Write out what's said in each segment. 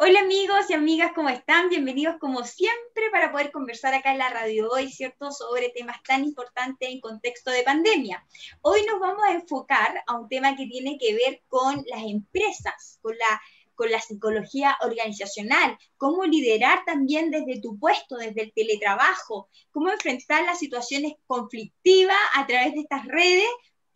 Hola amigos y amigas, ¿cómo están? Bienvenidos como siempre para poder conversar acá en la radio hoy, ¿cierto?, sobre temas tan importantes en contexto de pandemia. Hoy nos vamos a enfocar a un tema que tiene que ver con las empresas, con la, con la psicología organizacional, cómo liderar también desde tu puesto, desde el teletrabajo, cómo enfrentar las situaciones conflictivas a través de estas redes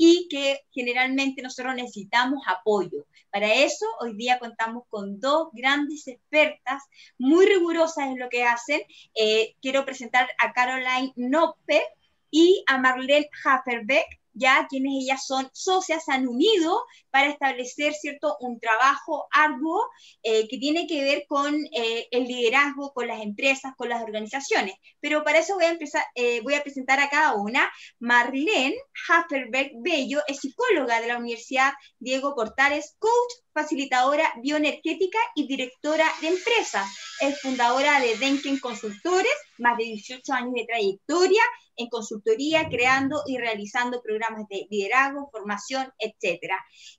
y que generalmente nosotros necesitamos apoyo. Para eso, hoy día contamos con dos grandes expertas muy rigurosas en lo que hacen. Eh, quiero presentar a Caroline Noppe y a Marlene Haferbeck ya quienes ellas son socias han unido para establecer, ¿cierto?, un trabajo arduo eh, que tiene que ver con eh, el liderazgo, con las empresas, con las organizaciones. Pero para eso voy a, empezar, eh, voy a presentar a cada una. Marlene Hafferberg Bello es psicóloga de la Universidad Diego Portales, coach, facilitadora bioenergética y directora de empresas. Es fundadora de Denken Consultores, más de 18 años de trayectoria en consultoría, creando y realizando programas de liderazgo, formación, etc.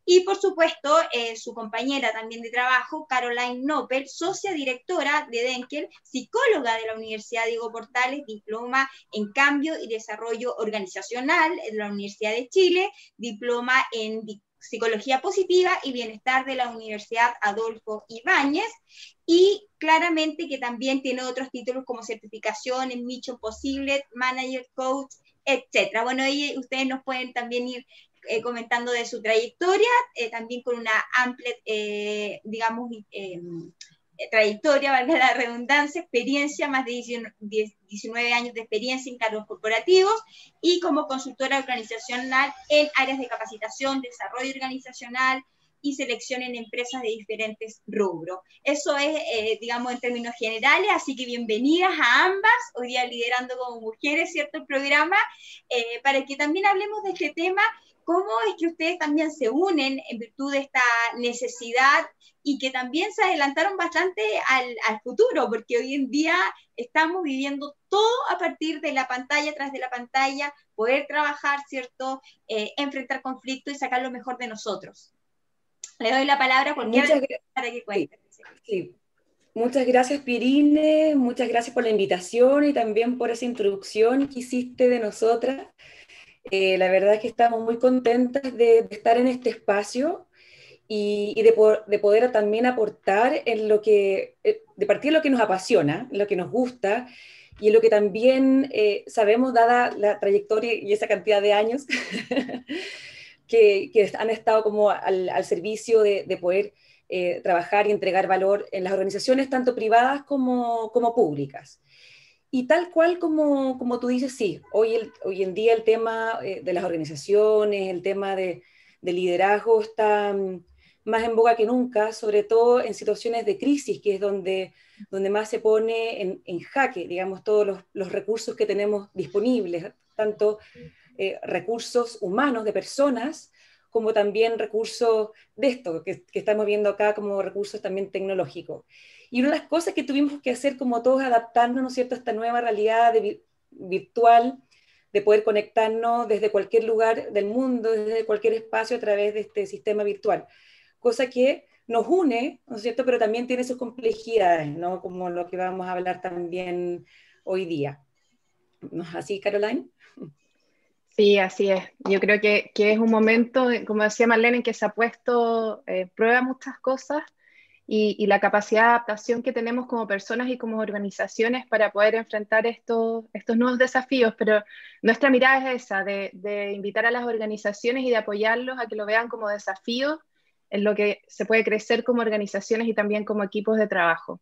Y por supuesto, eh, su compañera también de trabajo, Caroline Nopel, socia directora de Denkel, psicóloga de la Universidad Diego Portales, diploma en cambio y desarrollo organizacional de la Universidad de Chile, diploma en Psicología Positiva y Bienestar de la Universidad Adolfo Ibáñez y claramente que también tiene otros títulos como certificación en Mission Posible, Manager Coach, etcétera. Bueno, ahí ustedes nos pueden también ir eh, comentando de su trayectoria, eh, también con una amplia, eh, digamos, eh, trayectoria, valga la redundancia, experiencia, más de 19 años de experiencia en cargos corporativos y como consultora organizacional en áreas de capacitación, desarrollo organizacional y selección en empresas de diferentes rubros. Eso es, eh, digamos, en términos generales, así que bienvenidas a ambas, hoy día liderando como mujeres, ¿cierto? El programa, eh, para que también hablemos de este tema ¿Cómo es que ustedes también se unen en virtud de esta necesidad y que también se adelantaron bastante al, futuro? Porque hoy en día estamos viviendo todo a partir de la pantalla, tras de la pantalla, poder trabajar, ¿cierto? Eh, enfrentar conflictos y sacar lo mejor de nosotros. Le doy la palabra por muchas para que cuente. Sí. Muchas gracias, Pirine. Muchas gracias por la invitación y también por esa introducción que hiciste de nosotras. Eh, la verdad es que estamos muy contentas de, estar en este espacio y, de, poder también aportar en lo que, eh, de partir de lo que nos apasiona, lo que nos gusta y en lo que también eh, sabemos, dada la trayectoria y esa cantidad de años que, han estado como al, servicio de, poder trabajar y entregar valor en las organizaciones tanto privadas como, como públicas. Y tal cual como, como tú dices, sí, hoy, el, hoy en día el tema eh, de las organizaciones, el tema de, liderazgo está mm, más en boga que nunca, sobre todo en situaciones de crisis, que es donde, donde más se pone en, en jaque, digamos, todos los, los, recursos que tenemos disponibles, tanto eh, recursos humanos de personas, como también recursos de esto, que, que estamos viendo acá como recursos también tecnológicos. Y una de las cosas que tuvimos que hacer como todos adaptarnos, ¿no es cierto?, a esta nueva realidad virtual, de poder conectarnos desde cualquier lugar del mundo, desde cualquier espacio a través de este sistema virtual. Cosa que nos une, ¿no es cierto?, pero también tiene sus complejidades, ¿no?, como lo que vamos a hablar también hoy día. ¿No es así, Caroline? Sí, así es. Yo creo que, que, es un momento, como decía Marlene, en que se ha puesto eh, prueba muchas cosas y, la capacidad de adaptación que tenemos como personas y como organizaciones para poder enfrentar estos, estos nuevos desafíos. Pero nuestra mirada es esa, de, de invitar a las organizaciones y de apoyarlos a que lo vean como desafíos en lo que se puede crecer como organizaciones y también como equipos de trabajo.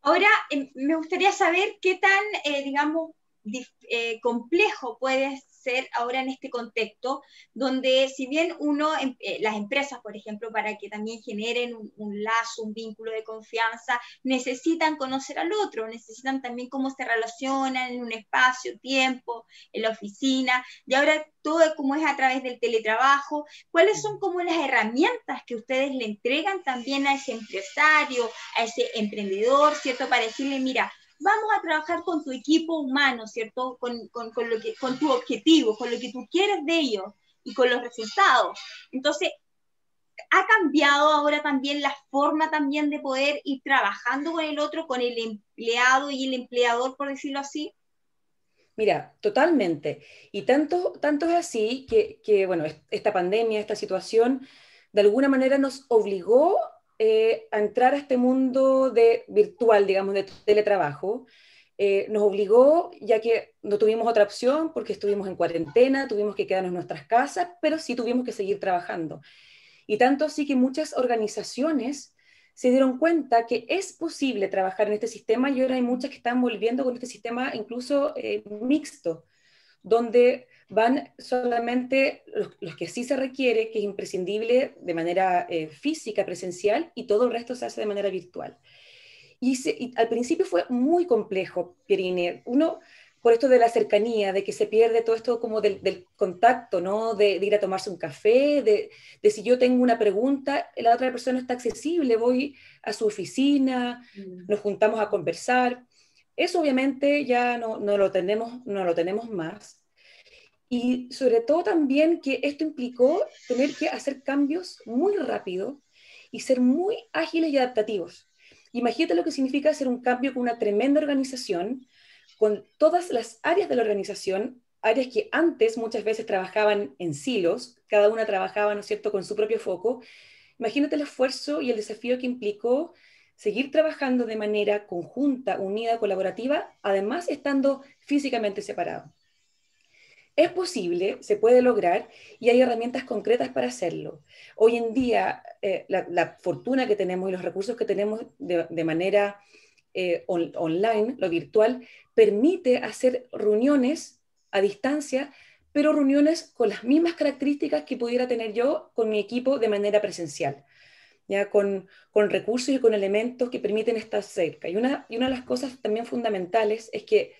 Ahora, em, me gustaría saber qué tan, eh, digamos, eh, complejo puede ser ahora en este contexto, donde si bien uno, em, eh, las empresas, por ejemplo, para que también generen un, lazo, un vínculo de confianza, necesitan conocer al otro, necesitan también cómo se relacionan en un espacio, tiempo, en la oficina, y ahora todo como es a través del teletrabajo, ¿cuáles son como las herramientas que ustedes le entregan también a ese empresario, a ese emprendedor, ¿cierto? Para decirle, mira, vamos a trabajar con tu equipo humano, ¿cierto? Con, con, con, lo que, con tu objetivo, con lo que tú quieres de ellos y con los resultados. Entonces, ha cambiado ahora también la forma también de poder ir trabajando con el otro, con el empleado y el empleador, por decirlo así? Mira, totalmente. Y tanto, tanto es así que, que, bueno, esta pandemia, esta situación, de alguna manera nos obligó eh, a entrar a este mundo de virtual, digamos, de teletrabajo. Eh, nos obligó, ya que no tuvimos otra opción, porque estuvimos en cuarentena, tuvimos que quedarnos en nuestras casas, pero sí tuvimos que seguir trabajando. Y tanto así que muchas organizaciones se dieron cuenta que es posible trabajar en este sistema y ahora hay muchas que están volviendo con este sistema incluso eh, mixto, donde van solamente los, que sí se requiere, que es imprescindible de manera eh, física, presencial, y todo el resto se hace de manera virtual. Y, al principio fue muy complejo, Pierine. Uno, por esto de la cercanía, de que se pierde todo esto como del, contacto, ¿no? De, ir a tomarse un café, de, de, si yo tengo una pregunta, la otra persona está accesible, voy a su oficina, mm. nos juntamos a conversar. Eso obviamente ya no, no, lo, tenemos, no lo tenemos más. Y sobre todo también que esto implicó tener que hacer cambios muy rápido y ser muy ágiles y adaptativos. Imagínate lo que significa hacer un cambio con una tremenda organización, con todas las áreas de la organización, áreas que antes muchas veces trabajaban en silos, cada una trabajaba, ¿no es cierto?, con su propio foco. Imagínate el esfuerzo y el desafío que implicó seguir trabajando de manera conjunta, unida, colaborativa, además estando físicamente separado. Es posible, se puede lograr y hay herramientas concretas para hacerlo. Hoy en día, eh, la, fortuna que tenemos y los recursos que tenemos de, manera eh, online, lo virtual, permite hacer reuniones a distancia, pero reuniones con las mismas características que pudiera tener yo con mi equipo de manera presencial. ¿ya? Con, con recursos y con elementos que permiten estar cerca. Y una, y una de las cosas también fundamentales es que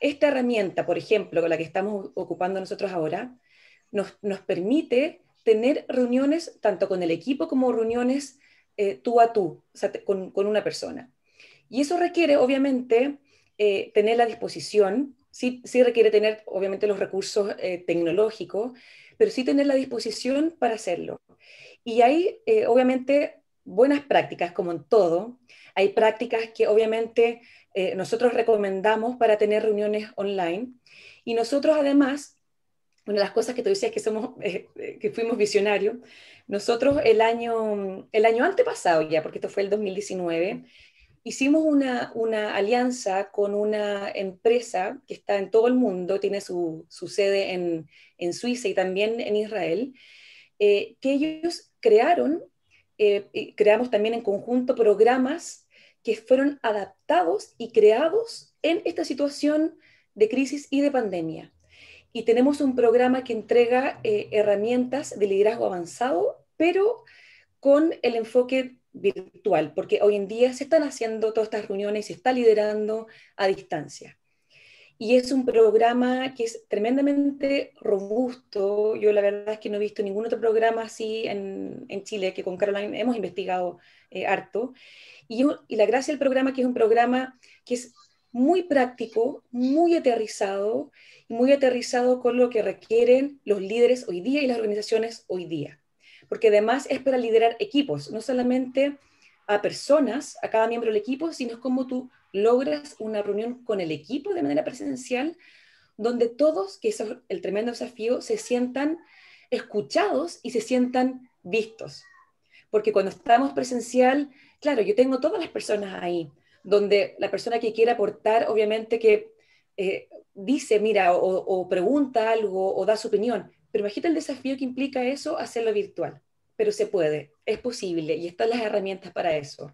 esta herramienta, por ejemplo, con la que estamos ocupando nosotros ahora, nos, permite tener reuniones tanto con el equipo como reuniones eh, tú a tú, sea, con, una persona. Y eso requiere, obviamente, eh, tener la disposición, sí, sí, requiere tener, obviamente, los recursos eh, tecnológicos, pero sí tener la disposición para hacerlo. Y hay, obviamente, buenas prácticas, como en todo. Hay prácticas que, obviamente, eh, nosotros recomendamos para tener reuniones online. Y nosotros además, una de las cosas que tú decías que, somos, eh, eh, que fuimos visionarios, nosotros el año, el año antepasado ya, porque esto fue el 2019, hicimos una, una alianza con una empresa que está en todo el mundo, tiene su, su sede en, en, Suiza y también en Israel, que ellos crearon, creamos también en conjunto programas que fueron adaptados y creados en esta situación de crisis y de pandemia. Y tenemos un programa que entrega eh, herramientas de liderazgo avanzado, pero con el enfoque virtual, porque hoy en día se están haciendo todas estas reuniones y se está liderando a distancia. Y es un programa que es tremendamente robusto. Yo la verdad es que no he visto ningún otro programa así en, en Chile, que con Caroline hemos investigado eh, harto. Y, la gracia del programa que es un programa que es muy práctico, muy aterrizado, muy aterrizado con lo que requieren los líderes hoy día y las organizaciones hoy día. Porque además es para liderar equipos, no solamente a personas, a cada miembro del equipo, sino como tú logras una reunión con el equipo de manera presencial, donde todos, que es el tremendo desafío, se sientan escuchados y se sientan vistos. Porque cuando estamos presencial, claro, yo tengo todas las personas ahí, donde la persona que quiere aportar, obviamente que eh, dice, mira, o, pregunta algo o da su opinión, pero imagínate el desafío que implica eso, hacerlo virtual. Pero se puede, es posible y están las herramientas para eso.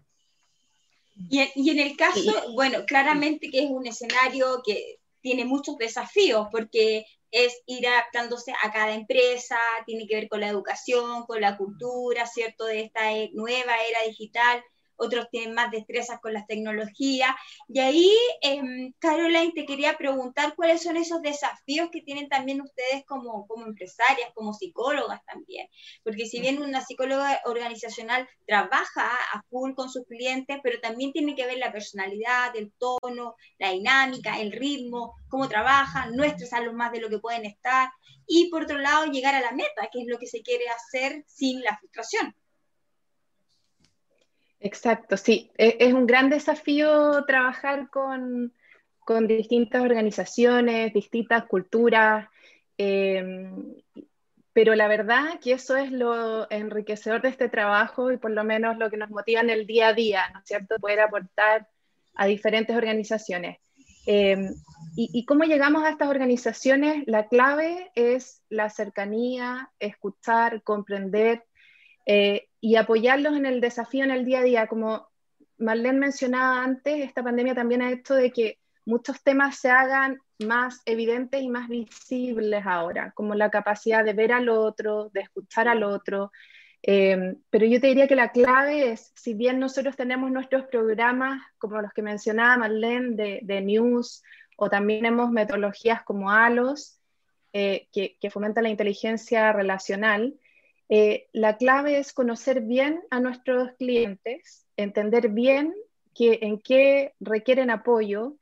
Y, y en el caso, bueno, claramente que es un escenario que tiene muchos desafíos porque es ir adaptándose a cada empresa, tiene que ver con la educación, con la cultura, ¿cierto? De esta e, nueva era digital otros tienen más destrezas con las tecnologías. Y ahí, eh, Caroline, te quería preguntar cuáles son esos desafíos que tienen también ustedes como, como empresarias, como psicólogas también. Porque si bien una psicóloga organizacional trabaja a full con sus clientes, pero también tiene que ver la personalidad, el tono, la dinámica, el ritmo, cómo trabajan, no estresarlos más de lo que pueden estar. Y por otro lado, llegar a la meta, que es lo que se quiere hacer sin la frustración. Exacto, sí. E, es un gran desafío trabajar con, distintas organizaciones, distintas culturas, em, pero la verdad que eso es lo enriquecedor de este trabajo y por lo menos lo que nos motiva en el día a día, ¿no es cierto? Poder aportar a diferentes organizaciones. Em, y, y, cómo llegamos a estas organizaciones? La clave es la cercanía, escuchar, comprender eh, y apoyarlos en el desafío en el día a día. Como Marlene mencionaba antes, esta pandemia también ha hecho de que muchos temas se hagan más evidentes y más visibles ahora, como la capacidad de ver al otro, de escuchar al otro. Eh, pero yo te diría que la clave es, si bien nosotros tenemos nuestros programas, como los que mencionaba Marlene, de, news, o también tenemos metodologías como ALOS, eh, que, que fomentan la inteligencia relacional, eh, la clave es conocer bien a nuestros clientes, entender bien en qué requieren apoyo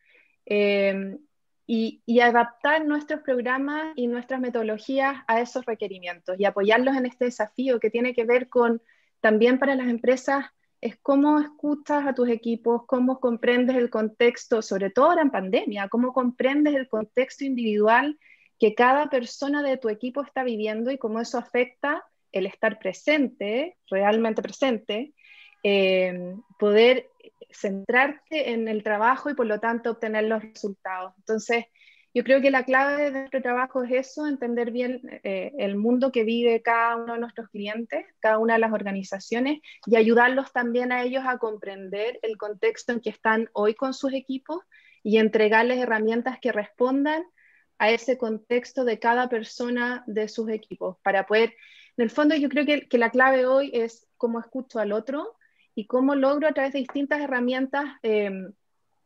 em, y, adaptar nuestros programas y nuestras metodologías a esos requerimientos y apoyarlos en este desafío que tiene que ver con también para las empresas es cómo escuchas a tus equipos, cómo comprendes el contexto, sobre todo ahora en pandemia, cómo comprendes el contexto individual que cada persona de tu equipo está viviendo y cómo eso afecta el estar presente, realmente presente, eh, poder centrarte en el trabajo y por lo tanto obtener los resultados. Entonces, yo creo que la clave de nuestro trabajo es eso, entender bien eh, el mundo que vive cada uno de nuestros clientes, cada una de las organizaciones y ayudarlos también a ellos a comprender el contexto en que están hoy con sus equipos y entregarles herramientas que respondan a ese contexto de cada persona de sus equipos para poder en el fondo yo creo que, la clave hoy es cómo escucho al otro y cómo logro a través de distintas herramientas eh,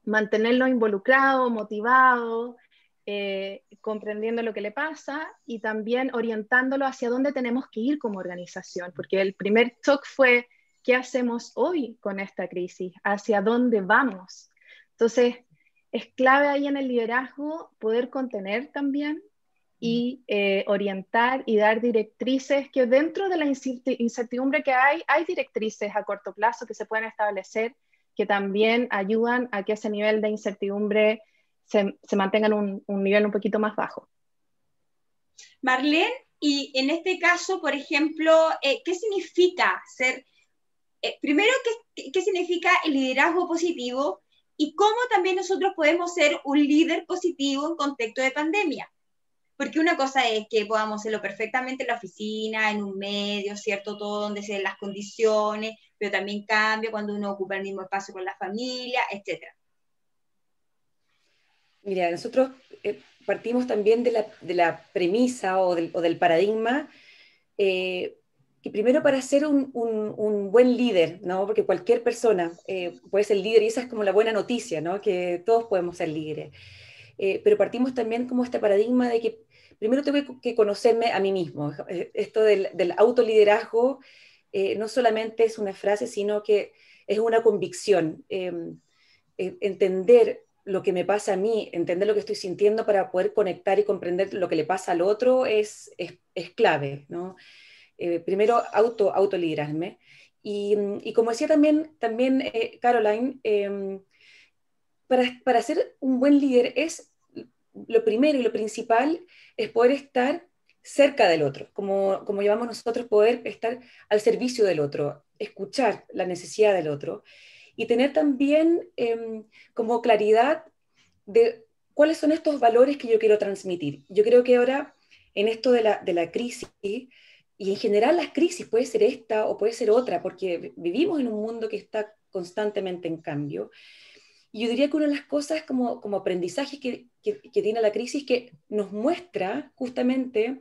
mantenerlo involucrado, motivado, eh, comprendiendo lo que le pasa y también orientándolo hacia dónde tenemos que ir como organización, porque el primer shock fue, ¿qué hacemos hoy con esta crisis? ¿Hacia dónde vamos? Entonces, es clave ahí en el liderazgo poder contener también y eh, orientar y dar directrices que dentro de la incertidumbre que hay, hay directrices a corto plazo que se pueden establecer que también ayudan a que ese nivel de incertidumbre se, se mantenga en un, un, nivel un poquito más bajo. Marlene, y en este caso, por ejemplo, eh, ¿qué significa ser, eh, primero, ¿qué, ¿qué significa el liderazgo positivo y cómo también nosotros podemos ser un líder positivo en contexto de pandemia? Porque una cosa es que podamos hacerlo perfectamente en la oficina, en un medio, ¿cierto? Todo donde se den las condiciones, pero también cambia cuando uno ocupa el mismo espacio con la familia, etc. Mira, nosotros eh, partimos también de la, premisa o del, paradigma eh, que primero para ser un, buen líder, ¿no? porque cualquier persona eh, puede ser líder y esa es como la buena noticia, ¿no? que todos podemos ser líderes. pero partimos también como este paradigma de que primero tengo que conocerme a mí mismo. Eh, esto del, autoliderazgo eh, no solamente es una frase, sino que es una convicción. Em, e, entender lo que me pasa a mí, entender lo que estoy sintiendo para poder conectar y comprender lo que le pasa al otro es, clave. ¿no? Eh, primero, auto, autoliderarme. Y, y, como decía también, también Caroline, em, para, para ser un buen líder es lo primero y lo principal es poder estar cerca del otro, como, como llamamos nosotros, poder estar al servicio del otro, escuchar la necesidad del otro y tener también em, como claridad de cuáles son estos valores que yo quiero transmitir. Yo creo que ahora, en esto de la, de la crisis, y en general las crisis, puede ser esta o puede ser otra, porque vivimos en un mundo que está constantemente en cambio, y yo diría que una de las cosas como, como aprendizajes que, que, tiene la crisis que nos muestra justamente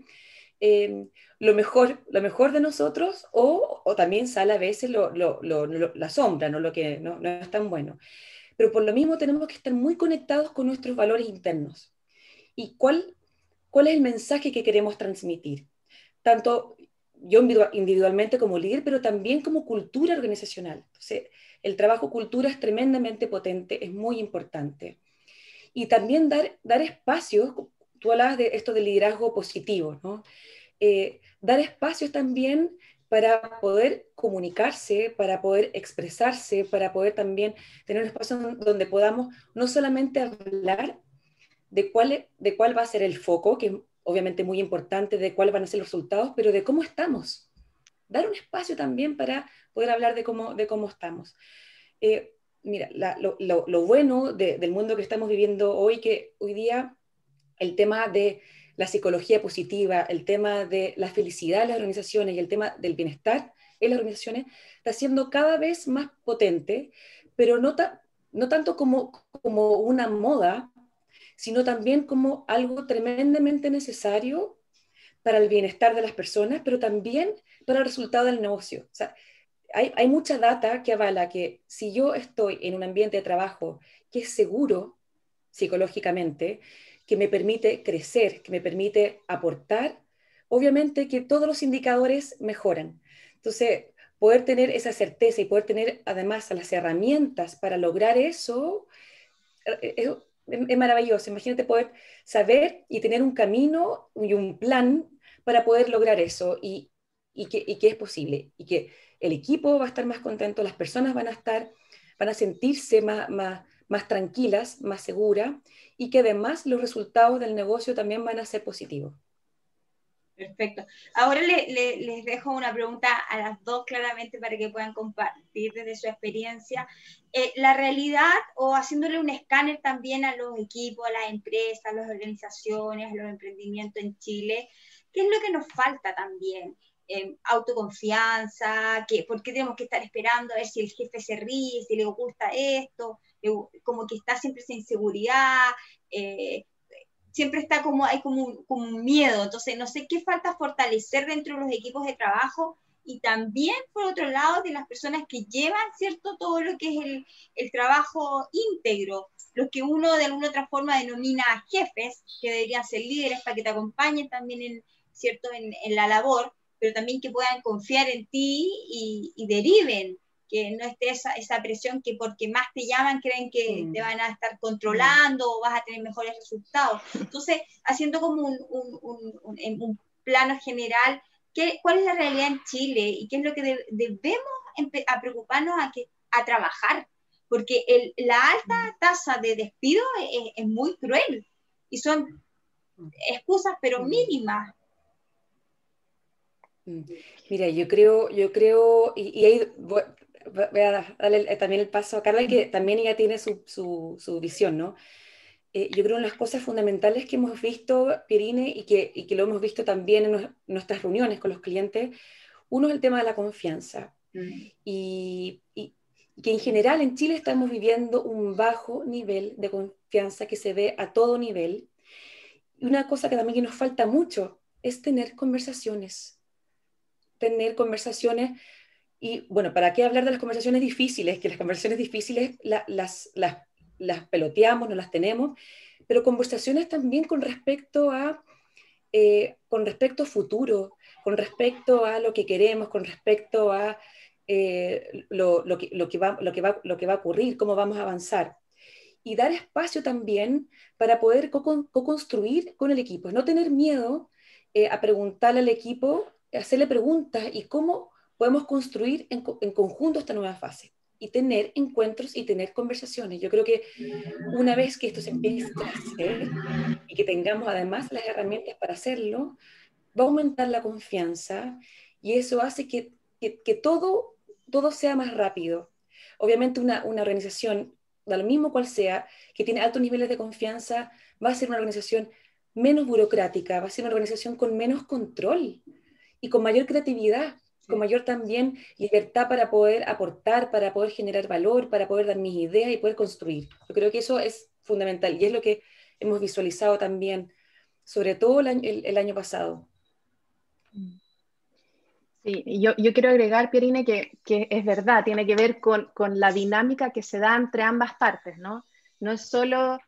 em, lo, mejor, lo mejor de nosotros o, o también sale a veces lo, la sombra, ¿no? lo que no, no es tan bueno. Pero por lo mismo tenemos que estar muy conectados con nuestros valores internos. ¿Y cuál, cuál es el mensaje que queremos transmitir? Tanto yo individualmente como líder, pero también como cultura organizacional. El trabajo cultura es tremendamente potente, es muy importante. Y también dar, dar espacios, tú hablabas de esto del liderazgo positivo, ¿no? Eh, dar espacios también para poder comunicarse, para poder expresarse, para poder también tener un espacio donde podamos no solamente hablar de cuál, de cuál va a ser el foco, que es obviamente muy importante, de cuáles van a ser los resultados, pero de cómo estamos. Dar un espacio también para poder hablar de cómo, de cómo estamos. Eh, mira, lo, bueno del mundo que estamos viviendo hoy, que hoy día el tema de la psicología positiva, el tema de la felicidad en las organizaciones y el tema del bienestar en las organizaciones está siendo cada vez más potente, pero no, no tanto como, como una moda, sino también como algo tremendamente necesario para el bienestar de las personas, pero también para el resultado del negocio. O sea, hay, mucha data que avala que si yo estoy en un ambiente de trabajo que es seguro psicológicamente, que me permite crecer, que me permite aportar, obviamente que todos los indicadores mejoran. Entonces, poder tener esa certeza y poder tener además las herramientas para lograr eso eh, es, es, maravilloso. Imagínate poder saber y tener un camino y un plan para poder lograr eso y que es posible y que el equipo va a estar más contento, las personas van a estar, van a sentirse más, más, más tranquilas, más seguras y que además los resultados del negocio también van a ser positivos. Perfecto. Ahora les dejo una pregunta a las dos claramente para que puedan compartir desde su experiencia. Eh, la realidad o haciéndole un escáner también a los equipos, a las empresas, a las organizaciones, a los emprendimientos en Chile, ¿qué es lo que nos falta también? Autoconfianza, que, por qué tenemos que estar esperando a ver si el jefe se ríe, si le gusta esto, como que está siempre esa inseguridad, eh, siempre está como, hay como un, miedo, entonces no sé qué falta fortalecer dentro de los equipos de trabajo y también por otro lado de las personas que llevan, ¿cierto?, todo lo que es el, trabajo íntegro, los que uno de alguna otra forma denomina jefes, que deberían ser líderes para que te acompañen también en, ¿cierto?, en la labor, pero también que puedan confiar en ti y, deriven, que no esté esa, esa, presión que porque más te llaman creen que mm. te van a estar controlando o vas a tener mejores resultados. Entonces, haciendo como un, un, un, plano general, ¿qué, ¿cuál es la realidad en Chile y qué es lo que debemos a preocuparnos a, que, a trabajar? Porque el, la alta mm. tasa de despido es, es muy cruel y son mm. excusas pero mínimas Mm. Mira, yo creo, yo creo, y, ahí voy, a darle también el paso a Carla, que también ella tiene su, su, visión, ¿no? Eh, yo creo en las cosas fundamentales que hemos visto, Pirine, y que, y que lo hemos visto también en, nuestras reuniones con los clientes, uno es el tema de la confianza. Mm. Y, y, que en general en Chile estamos viviendo un bajo nivel de confianza que se ve a todo nivel. Y una cosa que también nos falta mucho es tener conversaciones tener conversaciones y, bueno, ¿para qué hablar de las conversaciones difíciles? Que las conversaciones difíciles las, las, las, peloteamos, no las tenemos, pero conversaciones también con respecto a, eh, con respecto a futuro, con respecto a lo que queremos, con respecto a eh, lo, lo, que, lo, que va, lo, que va, lo que va a ocurrir, cómo vamos a avanzar. Y dar espacio también para poder co-construir con el equipo, no tener miedo eh, a preguntarle al equipo hacerle preguntas y cómo podemos construir en, conjunto esta nueva fase y tener encuentros y tener conversaciones. Yo creo que una vez que esto se empiece a hacer y que tengamos además las herramientas para hacerlo, va a aumentar la confianza y eso hace que, que, todo, todo sea más rápido. Obviamente una, una organización, da lo mismo cual sea, que tiene altos niveles de confianza, va a ser una organización menos burocrática, va a ser una organización con menos control y con mayor creatividad, con mayor también libertad para poder aportar, para poder generar valor, para poder dar mis ideas y poder construir. Yo creo que eso es fundamental y es lo que hemos visualizado también, sobre todo el año, pasado. Sí, yo, yo quiero agregar, Pierine, que, que, es verdad, tiene que ver con, con, la dinámica que se da entre ambas partes, ¿no? No es solo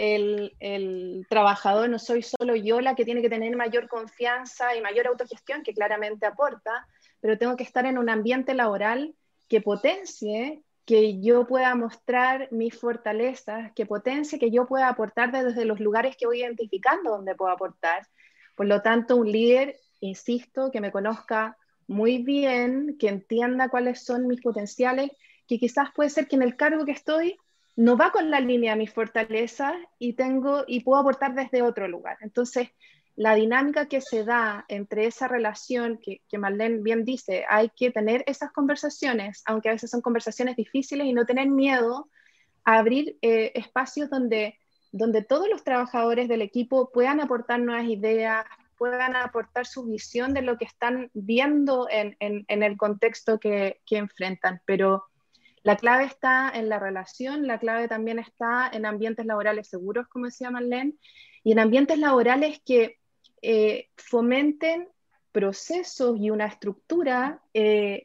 el, trabajador, no soy solo yo la que tiene que tener mayor confianza y mayor autogestión, que claramente aporta, pero tengo que estar en un ambiente laboral que potencie que yo pueda mostrar mis fortalezas, que potencie que yo pueda aportar desde los lugares que voy identificando donde puedo aportar. Por lo tanto, un líder, insisto, que me conozca muy bien, que entienda cuáles son mis potenciales, que quizás puede ser que en el cargo que estoy no va con la línea de mis fortalezas y tengo y puedo aportar desde otro lugar. Entonces, la dinámica que se da entre esa relación que, que Marlene bien dice, hay que tener esas conversaciones, aunque a veces son conversaciones difíciles y no tener miedo a abrir eh, espacios donde, donde todos los trabajadores del equipo puedan aportar nuevas ideas, puedan aportar su visión de lo que están viendo en, en, en el contexto que, que enfrentan. Pero la clave está en la relación, la clave también está en ambientes laborales seguros, como decía Marlene, y en ambientes laborales que eh, fomenten procesos y una estructura eh,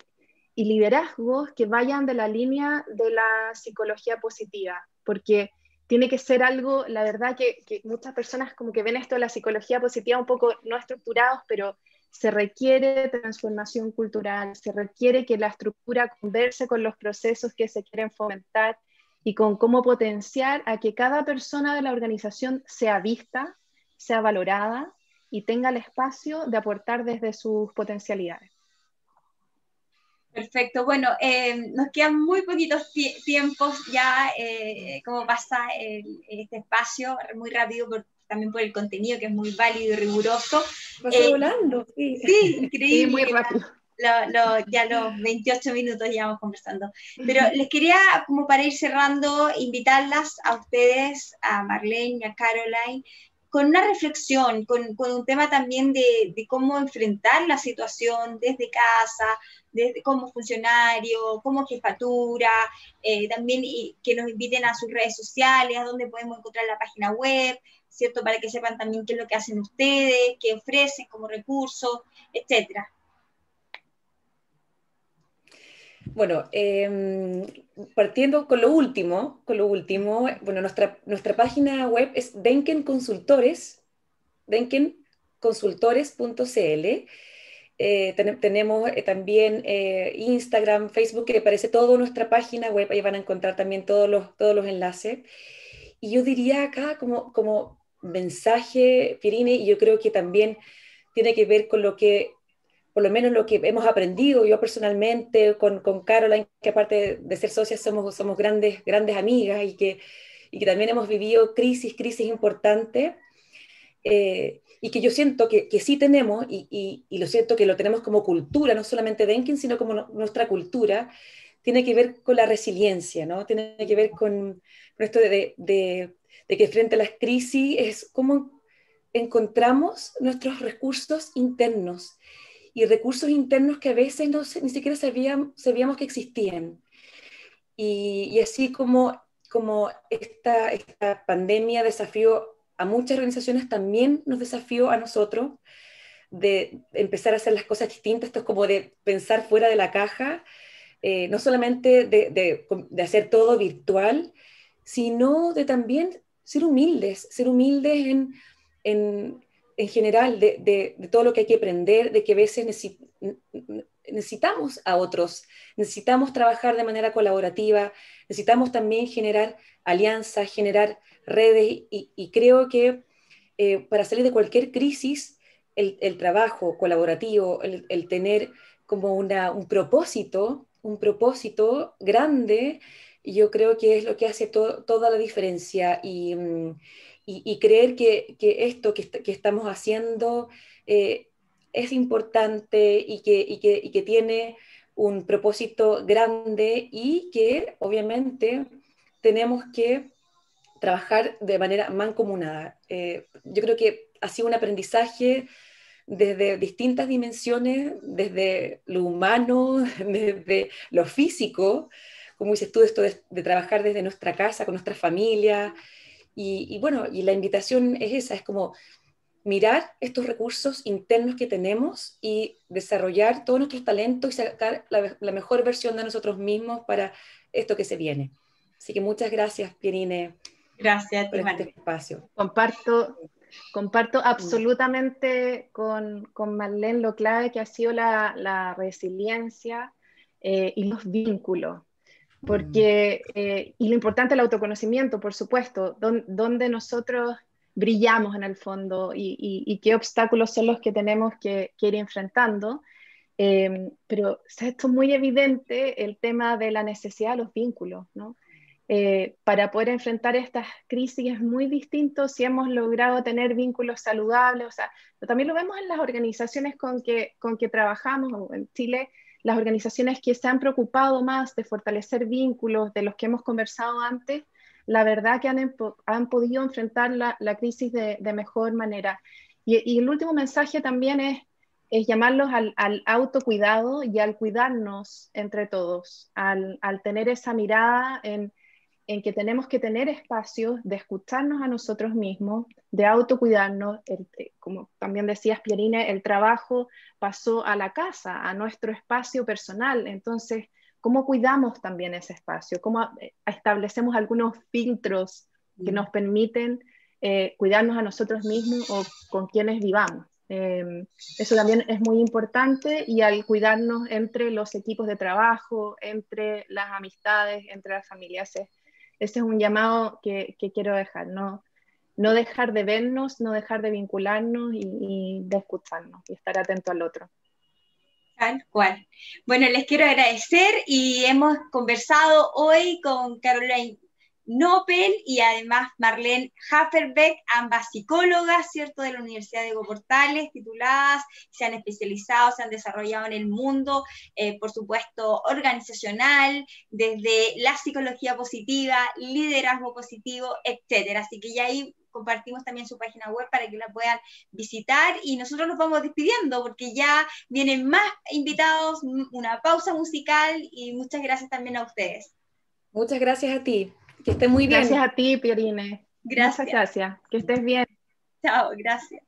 y liderazgos que vayan de la línea de la psicología positiva, porque tiene que ser algo, la verdad que, que, muchas personas como que ven esto de la psicología positiva un poco no estructurados, pero se requiere transformación cultural, se requiere que la estructura converse con los procesos que se quieren fomentar y con cómo potenciar a que cada persona de la organización sea vista, sea valorada y tenga el espacio de aportar desde sus potencialidades. Perfecto, bueno, eh, nos quedan muy poquitos tiempos ya, eh, como pasa el, este espacio, muy rápido por, también por el contenido que es muy válido y riguroso. eh, volando, sí. Sí, increíble. Sí, muy rápido. Lo, lo, ya los 28 minutos llevamos conversando. Pero les quería, como para ir cerrando, invitarlas a ustedes, a Marlene y a Caroline, con una reflexión, con, con un tema también de, de, cómo enfrentar la situación desde casa, desde como funcionario, como jefatura, eh, también y que nos inviten a sus redes sociales, a donde podemos encontrar la página web, ¿cierto? Para que sepan también qué es lo que hacen ustedes, qué ofrecen como recursos, etcétera. Bueno, eh, partiendo con lo último, con lo último, bueno, nuestra, nuestra página web es Denken Consultores, denkenconsultores.cl. Eh, ten, tenemos eh, también eh, Instagram, Facebook, que aparece toda nuestra página web, ahí van a encontrar también todos los, todos los enlaces. Y yo diría acá como, como mensaje, Pirine, y yo creo que también tiene que ver con lo que por lo menos lo que hemos aprendido yo personalmente con, con Caroline, que aparte de ser socias somos, somos grandes, grandes amigas y que, y que también hemos vivido crisis, crisis importantes, eh, y que yo siento que, que sí tenemos, y, y, y, lo siento que lo tenemos como cultura, no solamente Denkin, sino como no, nuestra cultura, tiene que ver con la resiliencia, ¿no? Tiene que ver con, con esto de, de, de que frente a las crisis es cómo encontramos nuestros recursos internos y recursos internos que a veces no, ni siquiera sabíamos, sabíamos que existían. Y, y así como, como esta, esta pandemia desafió a muchas organizaciones, también nos desafió a nosotros de empezar a hacer las cosas distintas, esto es como de pensar fuera de la caja, eh, no solamente de, de, de, hacer todo virtual, sino de también ser humildes, ser humildes en, en, en general de, de, todo lo que hay que aprender, de que a veces necesitamos a otros, necesitamos trabajar de manera colaborativa, necesitamos también generar alianzas, generar redes y, creo que eh, para salir de cualquier crisis, el, el trabajo colaborativo, el, el tener como una, un propósito, un propósito grande, yo creo que es lo que hace to, toda la diferencia y, mm, creer que, esto que, estamos haciendo eh, es importante y que tiene un propósito grande y que obviamente tenemos que trabajar de manera mancomunada. Eh, yo creo que ha sido un aprendizaje desde distintas dimensiones, desde lo humano, desde lo físico, como dices tú, esto de, de trabajar desde nuestra casa, con nuestra familia, y, y, bueno, y la invitación es esa, es como mirar estos recursos internos que tenemos y desarrollar todos nuestros talentos y sacar la, mejor versión de nosotros mismos para esto que se viene. Así que muchas gracias, Pierine. Gracias por este espacio. Comparto, comparto absolutamente con, con Marlene lo clave que ha sido la, resiliencia eh, y los vínculos. Porque, eh, y lo importante el autoconocimiento, por supuesto, donde nosotros brillamos en el fondo y, qué obstáculos son los que tenemos que, ir enfrentando. Eh, pero esto es muy evidente el tema de la necesidad de los vínculos, ¿no? Eh, para poder enfrentar estas crisis es muy distinto si hemos logrado tener vínculos saludables, o sea, también lo vemos en las organizaciones con que, con que trabajamos, en Chile, las organizaciones que se han preocupado más de fortalecer vínculos, de los que hemos conversado antes, la verdad que han, han podido enfrentar la, crisis de, de, mejor manera. Y, y, el último mensaje también es, es llamarlos al, al, autocuidado y al cuidarnos entre todos, al, al tener esa mirada en, en, que tenemos que tener espacios de escucharnos a nosotros mismos, de autocuidarnos, el, eh, como también decías, Pierine, el trabajo pasó a la casa, a nuestro espacio personal, entonces cómo cuidamos también ese espacio, cómo eh, establecemos algunos filtros que nos permiten eh, cuidarnos a nosotros mismos o con quienes vivamos. Em, eso también es muy importante y al cuidarnos entre los equipos de trabajo, entre las amistades, entre las familias, ese, es un llamado que, quiero dejar, ¿no? dejar de vernos, no dejar de vincularnos y, de escucharnos y estar atento al otro. Tal cual. Bueno, les quiero agradecer y hemos conversado hoy con Caroline Nopel y además Marlene Hafferbeck, ambas psicólogas, ¿cierto?, de la Universidad de Evo Portales, tituladas, se han especializado, se han desarrollado en el mundo, eh, por supuesto, organizacional, desde la psicología positiva, liderazgo positivo, etcétera. Así que ya ahí compartimos también su página web para que la puedan visitar y nosotros nos vamos despidiendo porque ya vienen más invitados, una pausa musical y muchas gracias también a ustedes. Muchas gracias a ti, que estés muy bien. Gracias a ti, Pierine. Gracias. gracias, que estés bien. Chao, gracias.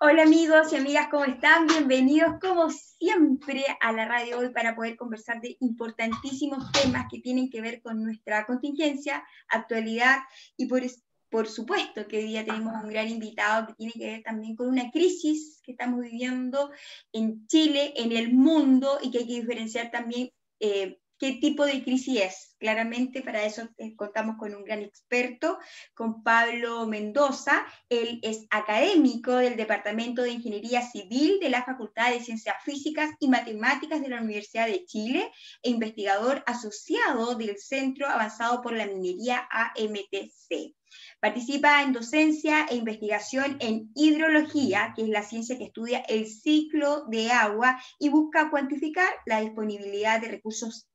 Hola amigos y amigas, ¿cómo están? Bienvenidos como siempre a la radio hoy para poder conversar de importantísimos temas que tienen que ver con nuestra contingencia, actualidad y por, por supuesto que hoy día tenemos un gran invitado que tiene que ver también con una crisis que estamos viviendo en Chile, en el mundo, y que hay que diferenciar también eh, qué tipo de crisis es. Claramente para eso eh, contamos con un gran experto, con Pablo Mendoza. Él es académico del Departamento de Ingeniería Civil de la Facultad de Ciencias Físicas y Matemáticas de la Universidad de Chile e investigador asociado del Centro Avanzado por la Minería AMTC. Participa en docencia e investigación en hidrología, que es la ciencia que estudia el ciclo de agua y busca cuantificar la disponibilidad de recursos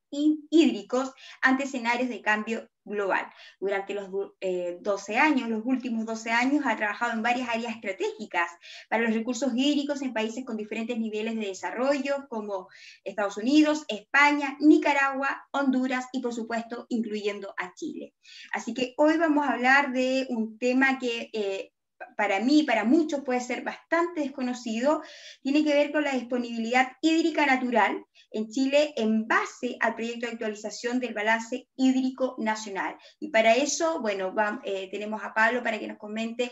hídricos ante escenarios de cambio global. Durante los 12 eh, años, los últimos 12 años, ha trabajado en varias áreas estratégicas para los recursos hídricos en países con diferentes niveles de desarrollo, como Estados Unidos, España, Nicaragua, Honduras y, por supuesto, incluyendo a Chile. Así que hoy vamos a hablar de un tema que... Eh, para mí, para muchos puede ser bastante desconocido, tiene que ver con la disponibilidad hídrica natural en Chile en base al proyecto de actualización del balance hídrico nacional. Y para eso, bueno, eh, tenemos a Pablo para que nos comente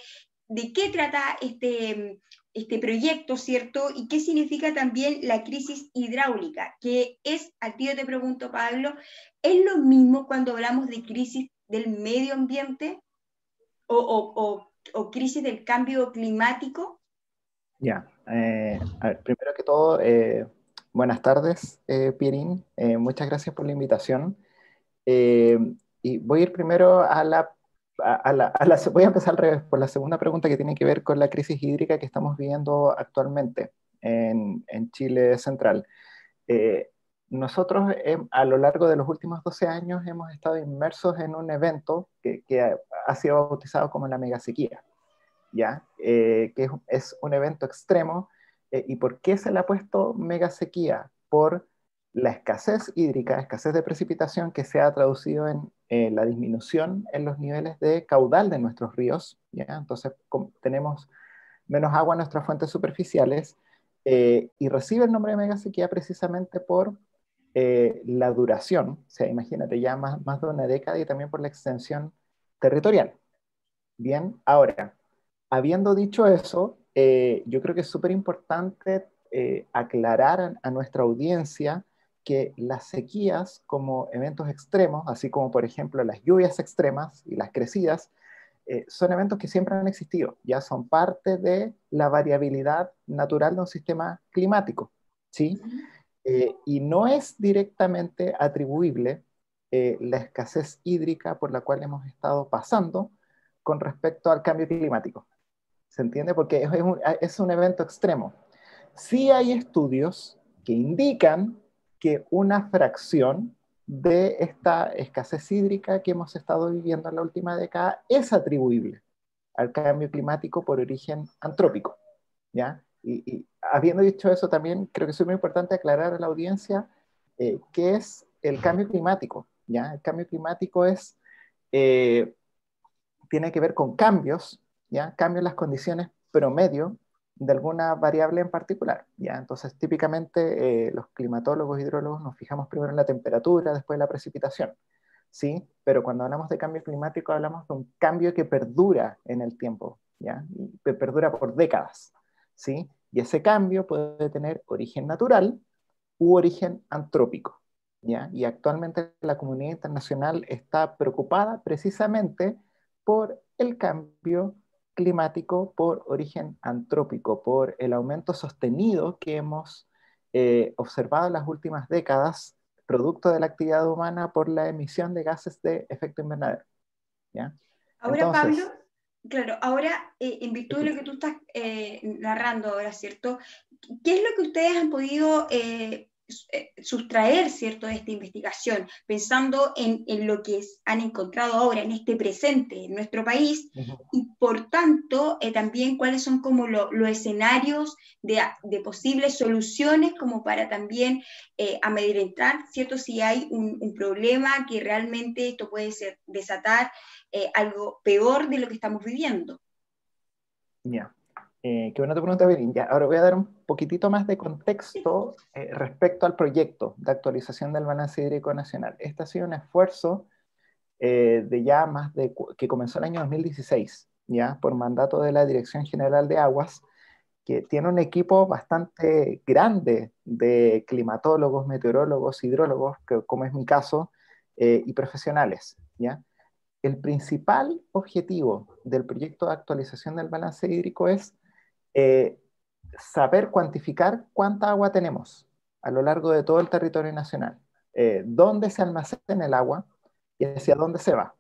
de qué trata este, este proyecto, ¿cierto? Y qué significa también la crisis hidráulica, que es, al tío te pregunto, Pablo, ¿es lo mismo cuando hablamos de crisis del medio ambiente o, o, crisis del cambio climático? Ya, eh, primero que todo, eh, Buenas tardes, eh. Eh, muchas gracias por la invitación. Eh, y voy a ir primero a la, a, la, Voy a empezar al revés, por la segunda pregunta que tiene que ver con la crisis hídrica que estamos viviendo actualmente en, en Chile Central. Eh, nosotros a lo largo de los últimos 12 años hemos estado inmersos en un evento que, que ha, sido bautizado como la megasequía, ¿ya? que es, es un evento extremo eh, ¿Y por qué se le ha puesto mega sequía? Por la escasez hídrica, escasez de precipitación que se ha traducido en eh, la disminución en los niveles de caudal de nuestros ríos. ¿ya? Entonces tenemos menos agua en nuestras fuentes superficiales eh, y recibe el nombre de megasequía precisamente por la duración, o sea, imagínate, ya más, más de una década y también por la extensión territorial. Bien, ahora, habiendo dicho eso, eh, yo creo que es súper importante aclarar a, nuestra audiencia que las sequías como eventos extremos, así como por ejemplo las lluvias extremas y las crecidas, eh, son eventos que siempre han existido, ya son parte de la variabilidad natural de un sistema climático, ¿sí? Eh, y no es directamente atribuible eh, la escasez hídrica por la cual hemos estado pasando con respecto al cambio climático. ¿Se entiende? Porque es un, es un evento extremo. Sí hay estudios que indican que una fracción de esta escasez hídrica que hemos estado viviendo en la última década es atribuible al cambio climático por origen antrópico. ¿ya? Y, habiendo dicho eso, también creo que es muy importante aclarar a la audiencia eh, qué es el cambio climático. ¿ya? El cambio climático es, eh, tiene que ver con cambios, ¿ya? cambios en las condiciones promedio de alguna variable en particular. ¿ya? Entonces, típicamente eh, los climatólogos, hidrólogos, nos fijamos primero en la temperatura, después en la precipitación. ¿sí? Pero cuando hablamos de cambio climático, hablamos de un cambio que perdura en el tiempo, ¿ya? Y perdura por décadas. ¿sí? Y ese cambio puede tener origen natural u origen antrópico. ¿ya? Y actualmente la comunidad internacional está preocupada precisamente por el cambio climático por origen antrópico, por el aumento sostenido que hemos eh, observado en las últimas décadas, producto de la actividad humana por la emisión de gases de efecto invernadero. ¿ya? Ahora, Pablo, claro, ahora, eh, en virtud de lo que tú estás eh, narrando ahora, ¿cierto? ¿Qué es lo que ustedes han podido sustraer, ¿cierto?, de esta investigación, pensando en, en, lo que han encontrado ahora, en este presente, en nuestro país, y por tanto, eh, también cuáles son como los escenarios de, de, posibles soluciones, como para también eh, amedrentar, ¿cierto?, si hay un, un, problema que realmente esto puede ser, desatar eh, algo peor de lo que estamos viviendo. Ya. Eh, qué buena tu pregunta. Ya, ahora voy a dar un poquitito más de contexto eh, respecto al proyecto de actualización del balance hídrico nacional. Este ha sido un esfuerzo eh, de ya más de que comenzó el año 2016, ya por mandato de la Dirección General de Aguas, que tiene un equipo bastante grande de climatólogos, meteorólogos, hidrólogos, que, como es mi caso, eh, y profesionales, ya. El principal objetivo del proyecto de actualización del balance hídrico es eh, saber cuantificar cuánta agua tenemos a lo largo de todo el territorio nacional, eh, dónde se almacena el agua y hacia dónde se va.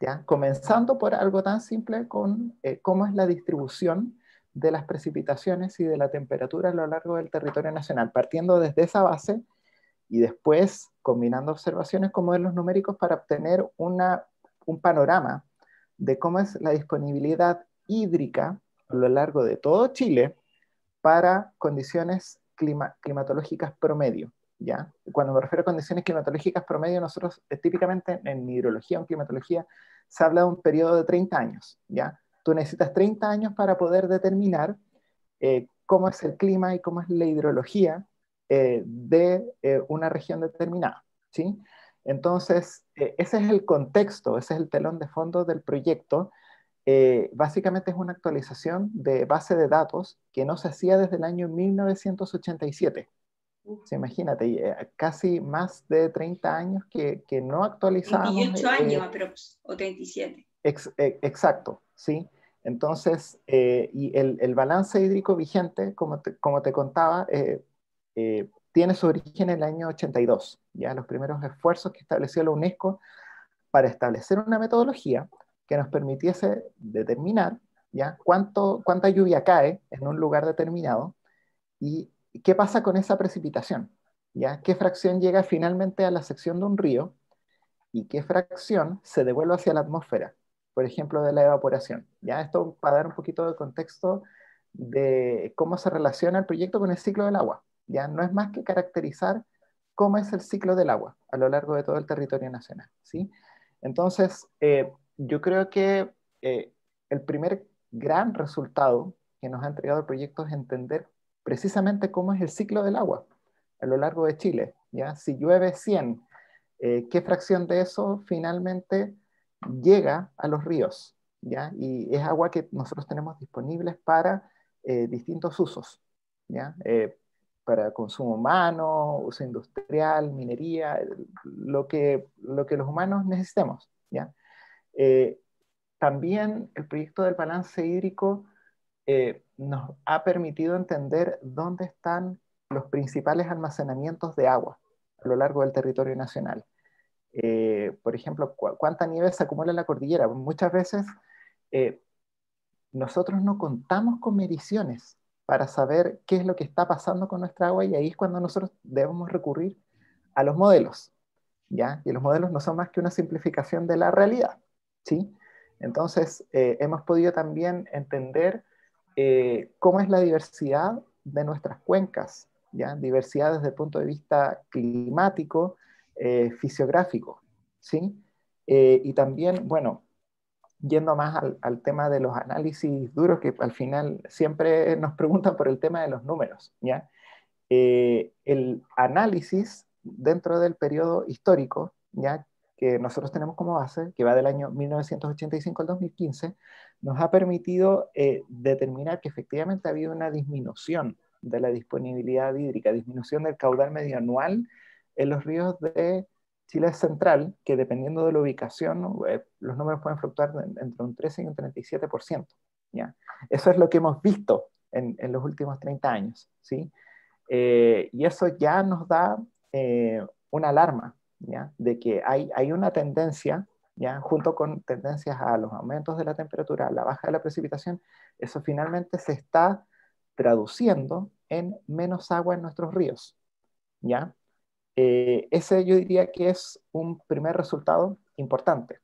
¿ya? Comenzando por algo tan simple con eh, cómo es la distribución de las precipitaciones y de la temperatura a lo largo del territorio nacional, partiendo desde esa base y después combinando observaciones con modelos numéricos para obtener una, un panorama de cómo es la disponibilidad hídrica a lo largo de todo Chile para condiciones climatológicas promedio. ¿ya? Cuando me refiero a condiciones climatológicas promedio, nosotros eh, típicamente en hidrología o climatología se habla de un periodo de 30 años. ¿ya? Tú necesitas 30 años para poder determinar eh, cómo es el clima y cómo es la hidrología eh, de una región determinada. ¿sí? Entonces, ese es el contexto, ese es el telón de fondo del proyecto eh, básicamente es una actualización de base de datos que no se hacía desde el año 1987. imagínate, eh, casi más de 30 años que, que no actualizábamos. 28 años, pero, o 37. exacto, sí. Entonces, eh, y el, el, balance hídrico vigente, como te, como te contaba, tiene su origen en el año 82, ya los primeros esfuerzos que estableció la UNESCO para establecer una metodología que nos permitiese determinar ¿ya? Cuánto, cuánta lluvia cae en un lugar determinado y qué pasa con esa precipitación. ¿ya? ¿Qué fracción llega finalmente a la sección de un río y qué fracción se devuelve hacia la atmósfera, por ejemplo, de la evaporación? ¿ya? Esto para dar un poquito de contexto de cómo se relaciona el proyecto con el ciclo del agua. Ya no es más que caracterizar cómo es el ciclo del agua a lo largo de todo el territorio nacional. ¿sí? Entonces, eh, yo creo que eh, el primer gran resultado que nos ha entregado el proyecto es entender precisamente cómo es el ciclo del agua a lo largo de Chile. ¿ya? Si llueve 100, eh, ¿qué fracción de eso finalmente llega a los ríos? ¿ya? Y es agua que nosotros tenemos disponibles para eh, distintos usos. ¿ya? Para consumo humano, uso industrial, minería, lo que, lo que los humanos necesitemos. ¿ya? También el proyecto del balance hídrico nos ha permitido entender dónde están los principales almacenamientos de agua a lo largo del territorio nacional. Eh, por ejemplo, cuánta nieve se acumula en la cordillera. Muchas veces eh, nosotros no contamos con mediciones para saber qué es lo que está pasando con nuestra agua y ahí es cuando nosotros debemos recurrir a los modelos. ¿ya? Y los modelos no son más que una simplificación de la realidad. ¿Sí? Entonces, eh, hemos podido también entender cómo es la diversidad de nuestras cuencas, diversidad desde el punto de vista climático, eh, fisiográfico, ¿sí? Eh, y también, bueno, yendo más al, tema de los análisis duros, que al final siempre nos preguntan por el tema de los números, ¿ya? Eh, el análisis dentro del periodo histórico, ¿ya? Que nosotros tenemos como base, que va del año 1985 al 2015, nos ha permitido determinar que efectivamente ha habido una disminución de la disponibilidad hídrica, disminución del caudal medio anual en los ríos de Chile central, que dependiendo de la ubicación, eh, los números pueden fluctuar entre un 13 y un 37%. ¿ya? Eso es lo que hemos visto en, los últimos 30 años. ¿sí? Eh, y eso ya nos da eh, una alarma de que hay, hay una tendencia, ¿ya? junto con tendencias a los aumentos de la temperatura, a la baja de la precipitación, eso finalmente se está traduciendo en menos agua en nuestros ríos. ¿ya? Eh, ese yo diría que es un primer resultado importante.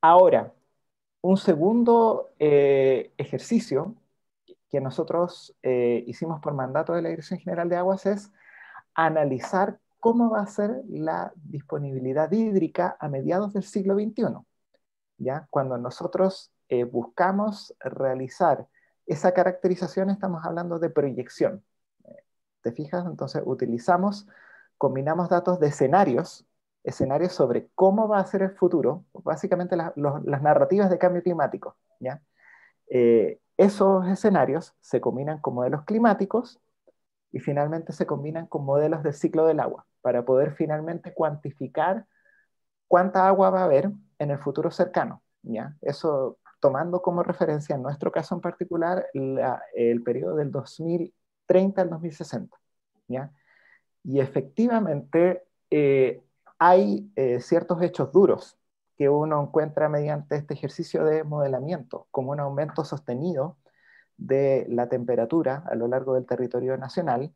Ahora, un segundo eh, ejercicio que nosotros eh, hicimos por mandato de la Dirección General de Aguas es analizar cómo va a ser la disponibilidad hídrica a mediados del siglo XXI. ¿ya? Cuando nosotros buscamos realizar esa caracterización estamos hablando de proyección. ¿Te fijas? Entonces utilizamos, combinamos datos de escenarios, escenarios sobre cómo va a ser el futuro, básicamente las narrativas de cambio climático. ¿ya? Eh, esos escenarios se combinan con modelos climáticos y finalmente se combinan con modelos del ciclo del agua para poder finalmente cuantificar cuánta agua va a haber en el futuro cercano. ¿ya? Eso tomando como referencia, en nuestro caso en particular, el periodo del 2030 al 2060. ¿ya? Y efectivamente eh, hay eh, ciertos hechos duros que uno encuentra mediante este ejercicio de modelamiento, como un aumento sostenido de la temperatura a lo largo del territorio nacional,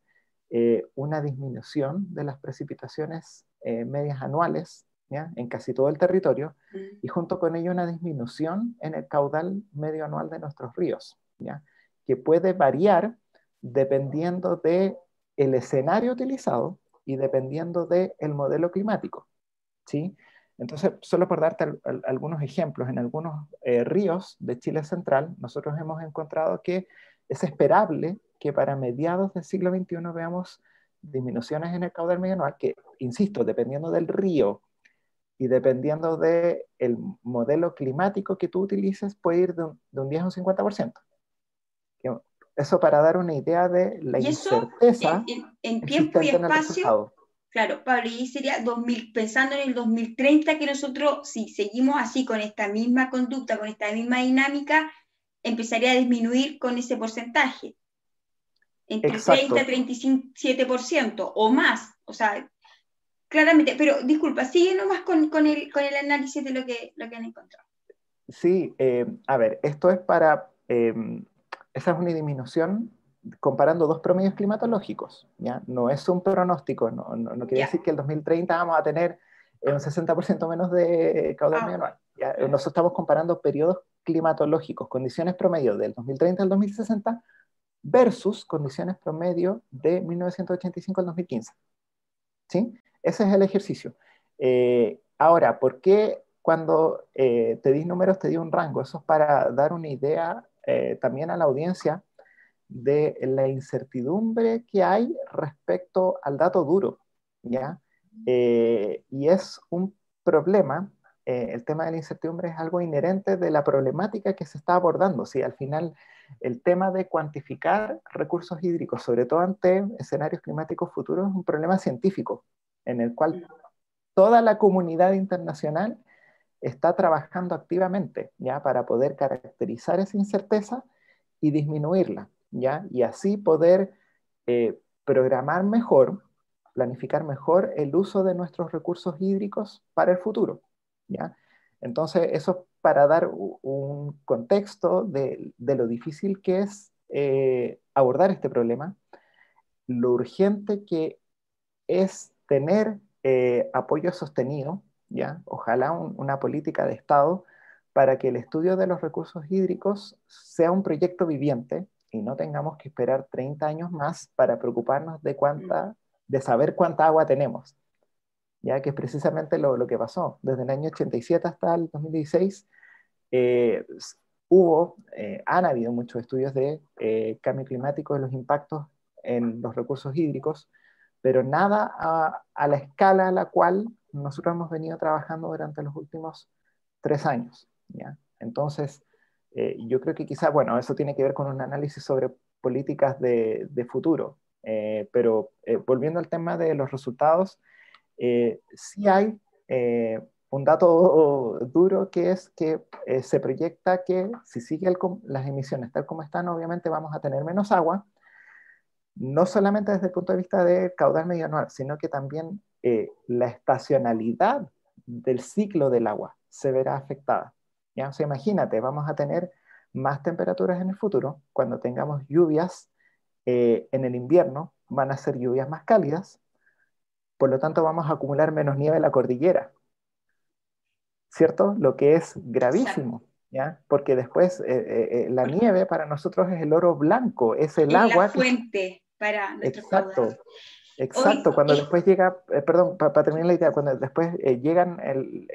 eh, una disminución de las precipitaciones medias anuales en casi todo el territorio, mm. y junto con ello una disminución en el caudal medio anual de nuestros ríos, ¿ya? que puede variar dependiendo del el escenario utilizado y dependiendo del el modelo climático. ¿sí? Entonces, solo por darte algunos ejemplos, en algunos eh, ríos de Chile central, nosotros hemos encontrado que es esperable que para mediados del siglo XXI veamos disminuciones en el caudal medio anual, que, insisto, dependiendo del río y dependiendo del el modelo climático que tú utilices, puede ir de un, 10 a un 50%. Eso para dar una idea de la incerteza en, tiempo y espacio. Claro, Pablo, y sería 2000, pensando en el 2030 que nosotros, si seguimos así con esta misma conducta, con esta misma dinámica, empezaría a disminuir con ese porcentaje. Entre 30 y 37% o más. O sea, Claramente, pero disculpa, sigue nomás con, con, el, con el análisis de lo que, lo que han encontrado. Sí, eh, a ver, esto es para, eh, esa es una disminución comparando dos promedios climatológicos, ¿ya? No es un pronóstico, no, no, quiere decir que el 2030 vamos a tener un 60% menos de caudal ah, anual. Nosotros estamos comparando periodos climatológicos, condiciones promedio del 2030 al 2060 versus condiciones promedio de 1985 al 2015. ¿Sí? Ese es el ejercicio. Eh, ahora, ¿por qué cuando eh, te di números te di un rango? Eso es para dar una idea también a la audiencia de la incertidumbre que hay respecto al dato duro, ¿ya? y es un problema eh, el tema de la incertidumbre es algo inherente de la problemática que se está abordando. Si al final el tema de cuantificar recursos hídricos, sobre todo ante escenarios climáticos futuros, es un problema científico en el cual toda la comunidad internacional está trabajando activamente ya para poder caracterizar esa incerteza y disminuirla, ya y así poder eh, programar mejor, planificar mejor el uso de nuestros recursos hídricos para el futuro. Entonces, eso para dar un contexto de, lo difícil que es eh, abordar este problema, lo urgente que es tener eh, apoyo sostenido, ¿ya? ojalá una política de Estado para que el estudio de los recursos hídricos sea un proyecto viviente y no tengamos que esperar 30 años más para preocuparnos de, cuánta, de saber cuánta agua tenemos ya que es precisamente lo, lo que pasó. Desde el año 87 hasta el 2016 eh, hubo, eh, han habido muchos estudios de eh, cambio climático, de los impactos en los recursos hídricos, pero nada a, la escala a la cual nosotros hemos venido trabajando durante los últimos tres años. ¿ya? Entonces, yo creo que quizá, bueno, eso tiene que ver con un análisis sobre políticas de, de futuro, pero volviendo al tema de los resultados, eh, sí hay eh, un dato duro que es que eh, se proyecta que si siguen las emisiones tal como están, obviamente vamos a tener menos agua, no solamente desde el punto de vista de caudal medio anual, sino que también la estacionalidad del ciclo del agua se verá afectada. ¿ya? O sea, imagínate, vamos a tener más temperaturas en el futuro, cuando tengamos lluvias en el invierno, van a ser lluvias más cálidas, por lo tanto vamos a acumular menos nieve en la cordillera, ¿cierto? Lo que es gravísimo, ¿ya? Porque después eh, eh, eh, la nieve para nosotros es el oro blanco, es el agua. La fuente para nuestro Exacto. Exacto, cuando después llega, perdón, para terminar la idea, cuando después llegan el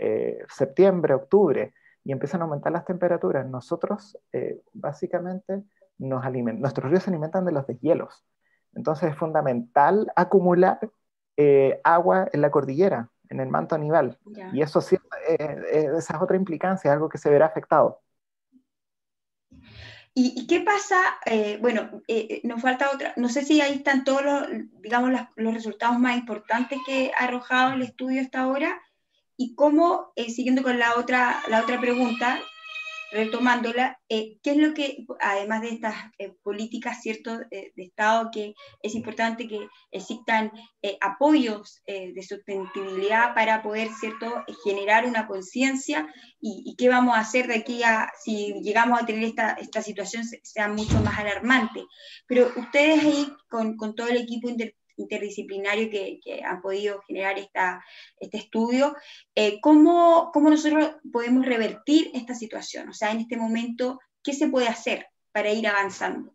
septiembre, octubre y empiezan a aumentar las temperaturas, nosotros básicamente nos alimentan, nuestros ríos se alimentan de los deshielos. Entonces es fundamental acumular eh, agua en la cordillera, en el manto anival. Y eso sí, eh, eh, esa es otra implicancia, algo que se verá afectado. ¿Y, qué pasa? bueno, nos falta otra, no sé si ahí están todos los, digamos, los resultados más importantes que ha arrojado el estudio hasta ahora, y cómo, siguiendo con la otra, la otra pregunta, retomándola, eh, ¿qué es lo que, además de estas eh, políticas ¿cierto? de Estado, que es importante que existan eh, apoyos de sustentabilidad para poder ¿cierto? generar una conciencia y, qué vamos a hacer de aquí a, si llegamos a tener esta, esta situación, sea mucho más alarmante? Pero ustedes ahí, con, con todo el equipo inter interdisciplinario que, han podido generar este estudio, eh, ¿cómo, ¿cómo, nosotros podemos revertir esta situación? O sea, en este momento, ¿qué se puede hacer para ir avanzando?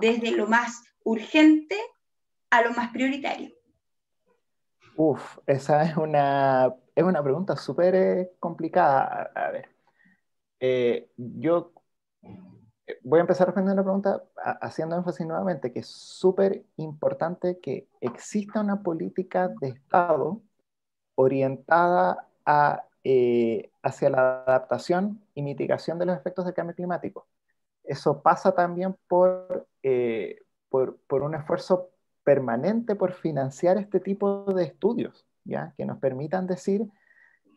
desde lo más urgente a lo más prioritario. Uf, esa es una, es una pregunta súper eh, complicada. A, ver, eh, yo voy a empezar respondiendo la pregunta haciendo énfasis nuevamente que es súper importante que exista una política de Estado orientada a, eh, hacia la adaptación y mitigación de los efectos del cambio climático. Eso pasa también por, eh, por, por, un esfuerzo permanente por financiar este tipo de estudios, ¿ya? que nos permitan decir,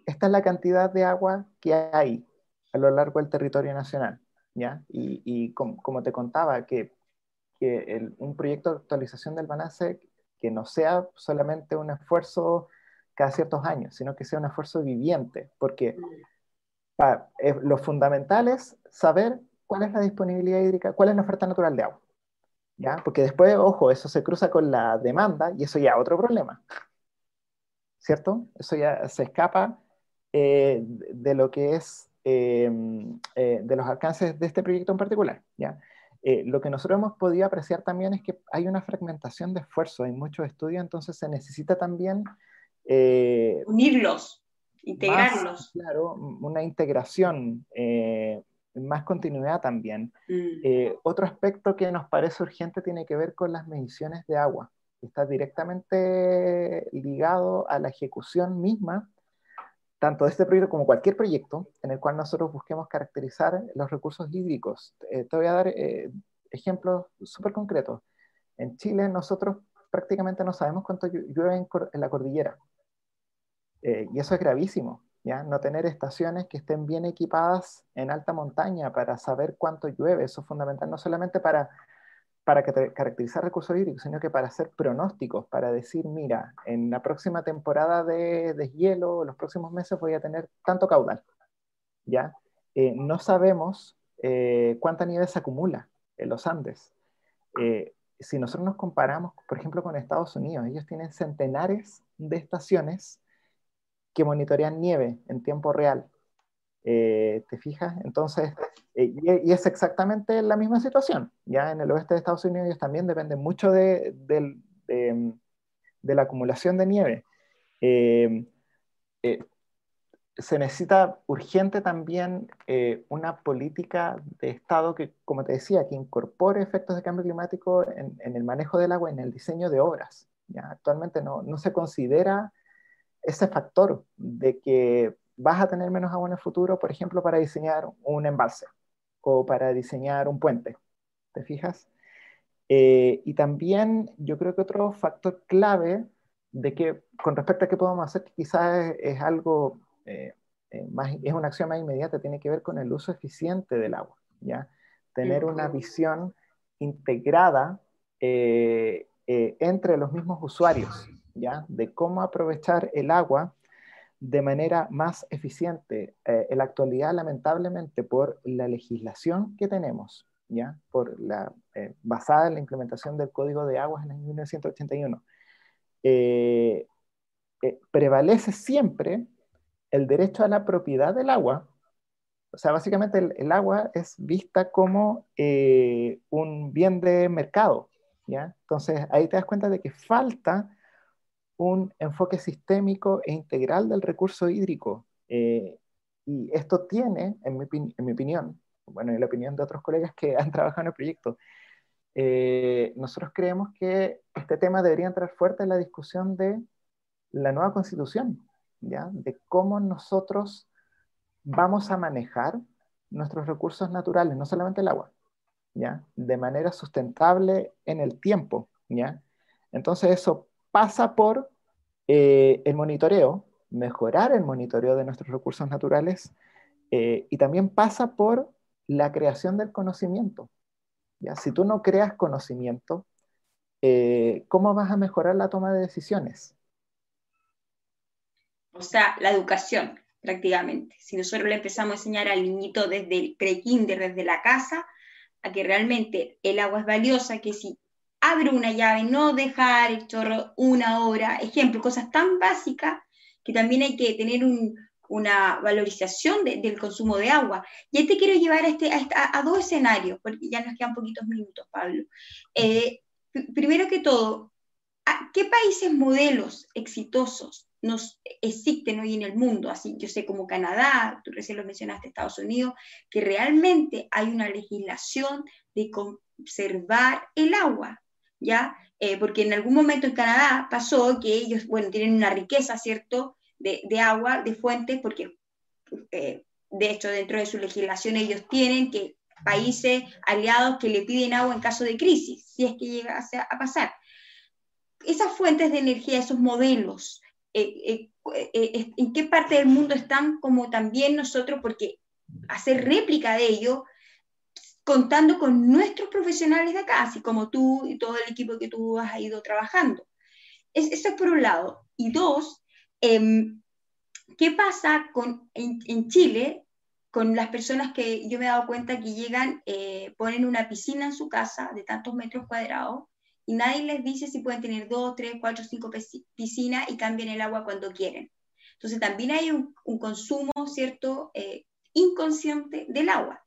esta es la cantidad de agua que hay a lo largo del territorio nacional Y, como te contaba, que, un proyecto de actualización del balance que no sea solamente un esfuerzo cada ciertos años, sino que sea un esfuerzo viviente, porque lo fundamental es saber cuál es la disponibilidad hídrica, cuál es la oferta natural de agua. ¿ya? Porque después, ojo, eso se cruza con la demanda y eso ya es otro problema. ¿Cierto? Eso ya se escapa eh, de lo que es Em, eh, de los alcances de este proyecto en particular. ¿ya? Eh, lo que nosotros hemos podido apreciar también es que hay una fragmentación de esfuerzo, hay muchos estudios, entonces se necesita también... Eh, Unirlos, integrarlos. claro, una integración más continuidad también. Mm. otro aspecto que nos parece urgente tiene que ver con las mediciones de agua. Está directamente ligado a la ejecución misma tanto de este proyecto como cualquier proyecto en el cual nosotros busquemos caracterizar los recursos hídricos. te voy a dar ejemplos súper concretos. En Chile nosotros prácticamente no sabemos cuánto llueve en, la cordillera. Eh, y eso es gravísimo, ¿ya? No tener estaciones que estén bien equipadas en alta montaña para saber cuánto llueve, eso es fundamental, no solamente para, para caracterizar recursos hídricos, sino que para hacer pronósticos, para decir, mira, en la próxima temporada de deshielo, los próximos meses voy a tener tanto caudal, ¿ya? Eh, no sabemos eh, cuánta nieve se acumula en los Andes si nosotros nos comparamos, por ejemplo, con Estados Unidos, ellos tienen centenares de estaciones que monitorean nieve en tiempo real. Eh, ¿Te fijas? Entonces, eh, y, es exactamente la misma situación. Ya en el oeste de Estados Unidos ellos también dependen mucho de, la acumulación de nieve. Eh, se necesita urgente también eh, una política de Estado que, como te decía, que incorpore efectos de cambio climático en, el manejo del agua, en el diseño de obras. ¿ya? Actualmente no, no, se considera ese factor de que vas a tener menos agua en el futuro, por ejemplo, para diseñar un embalse o para diseñar un puente. ¿Te fijas? Eh, y también yo creo que otro factor clave de que con respecto a qué podemos hacer, que quizás es algo eh, eh, es una acción más inmediata, tiene que ver con el uso eficiente del agua, ¿ya? Tener una visión integrada eh, entre los mismos usuarios, ¿ya? De cómo aprovechar el agua de manera más eficiente. en la actualidad, lamentablemente, por la legislación que tenemos, ¿ya? Por la, basada en la implementación del Código de Aguas en el 1981, prevalece siempre el derecho a la propiedad del agua, o sea, básicamente el, agua es vista como eh, un bien de mercado, ¿ya? Entonces ahí te das cuenta de que falta un enfoque sistémico e integral del recurso hídrico. Eh, y esto tiene, en mi, en mi, opinión, bueno, en la opinión de otros colegas que han trabajado en el proyecto, eh, nosotros creemos que este tema debería entrar fuerte en la discusión de la nueva constitución, de cómo nosotros vamos a manejar nuestros recursos naturales, no solamente el agua, ¿ya? De manera sustentable en el tiempo, ¿ya? Entonces eso pasa por eh, el monitoreo, mejorar el monitoreo de nuestros recursos naturales eh, y también pasa por la creación del conocimiento. ¿ya? Si tú no creas conocimiento, eh, ¿cómo vas a mejorar la toma de decisiones? o sea, la educación prácticamente. Si nosotros le empezamos a enseñar al niñito desde el pre-kinder, desde la casa, a que realmente el agua es valiosa, que si abre una llave, no dejar el chorro una hora, ejemplo, cosas tan básicas que también hay que tener una valorización del consumo de agua. Y este quiero llevar a, este, a, dos escenarios, porque ya nos quedan poquitos minutos, Pablo. Eh, primero que todo, ¿qué países modelos exitosos nos existen hoy en el mundo, así yo sé como Canadá, tú recién lo mencionaste, Estados Unidos, que realmente hay una legislación de conservar el agua, ¿ya? Eh, porque en algún momento en Canadá pasó que ellos, bueno, tienen una riqueza, ¿cierto?, de, de agua, de fuentes, porque eh, de hecho dentro de su legislación ellos tienen que países aliados que le piden agua en caso de crisis, si es que llegase a pasar. Esas fuentes de energía, esos modelos, eh, eh, eh, en qué parte del mundo están como también nosotros, porque hacer réplica de ello, contando con nuestros profesionales de acá, así como tú y todo el equipo que tú has ido trabajando. eso es por un lado. Y dos, em, ¿qué pasa con, en, Chile con las personas que yo me he dado cuenta que llegan, ponen una piscina en su casa de tantos metros cuadrados y nadie les dice si pueden tener dos, tres, cuatro, cinco piscinas y cambian el agua cuando quieren. Entonces también hay un, consumo, ¿cierto?, eh, inconsciente del agua.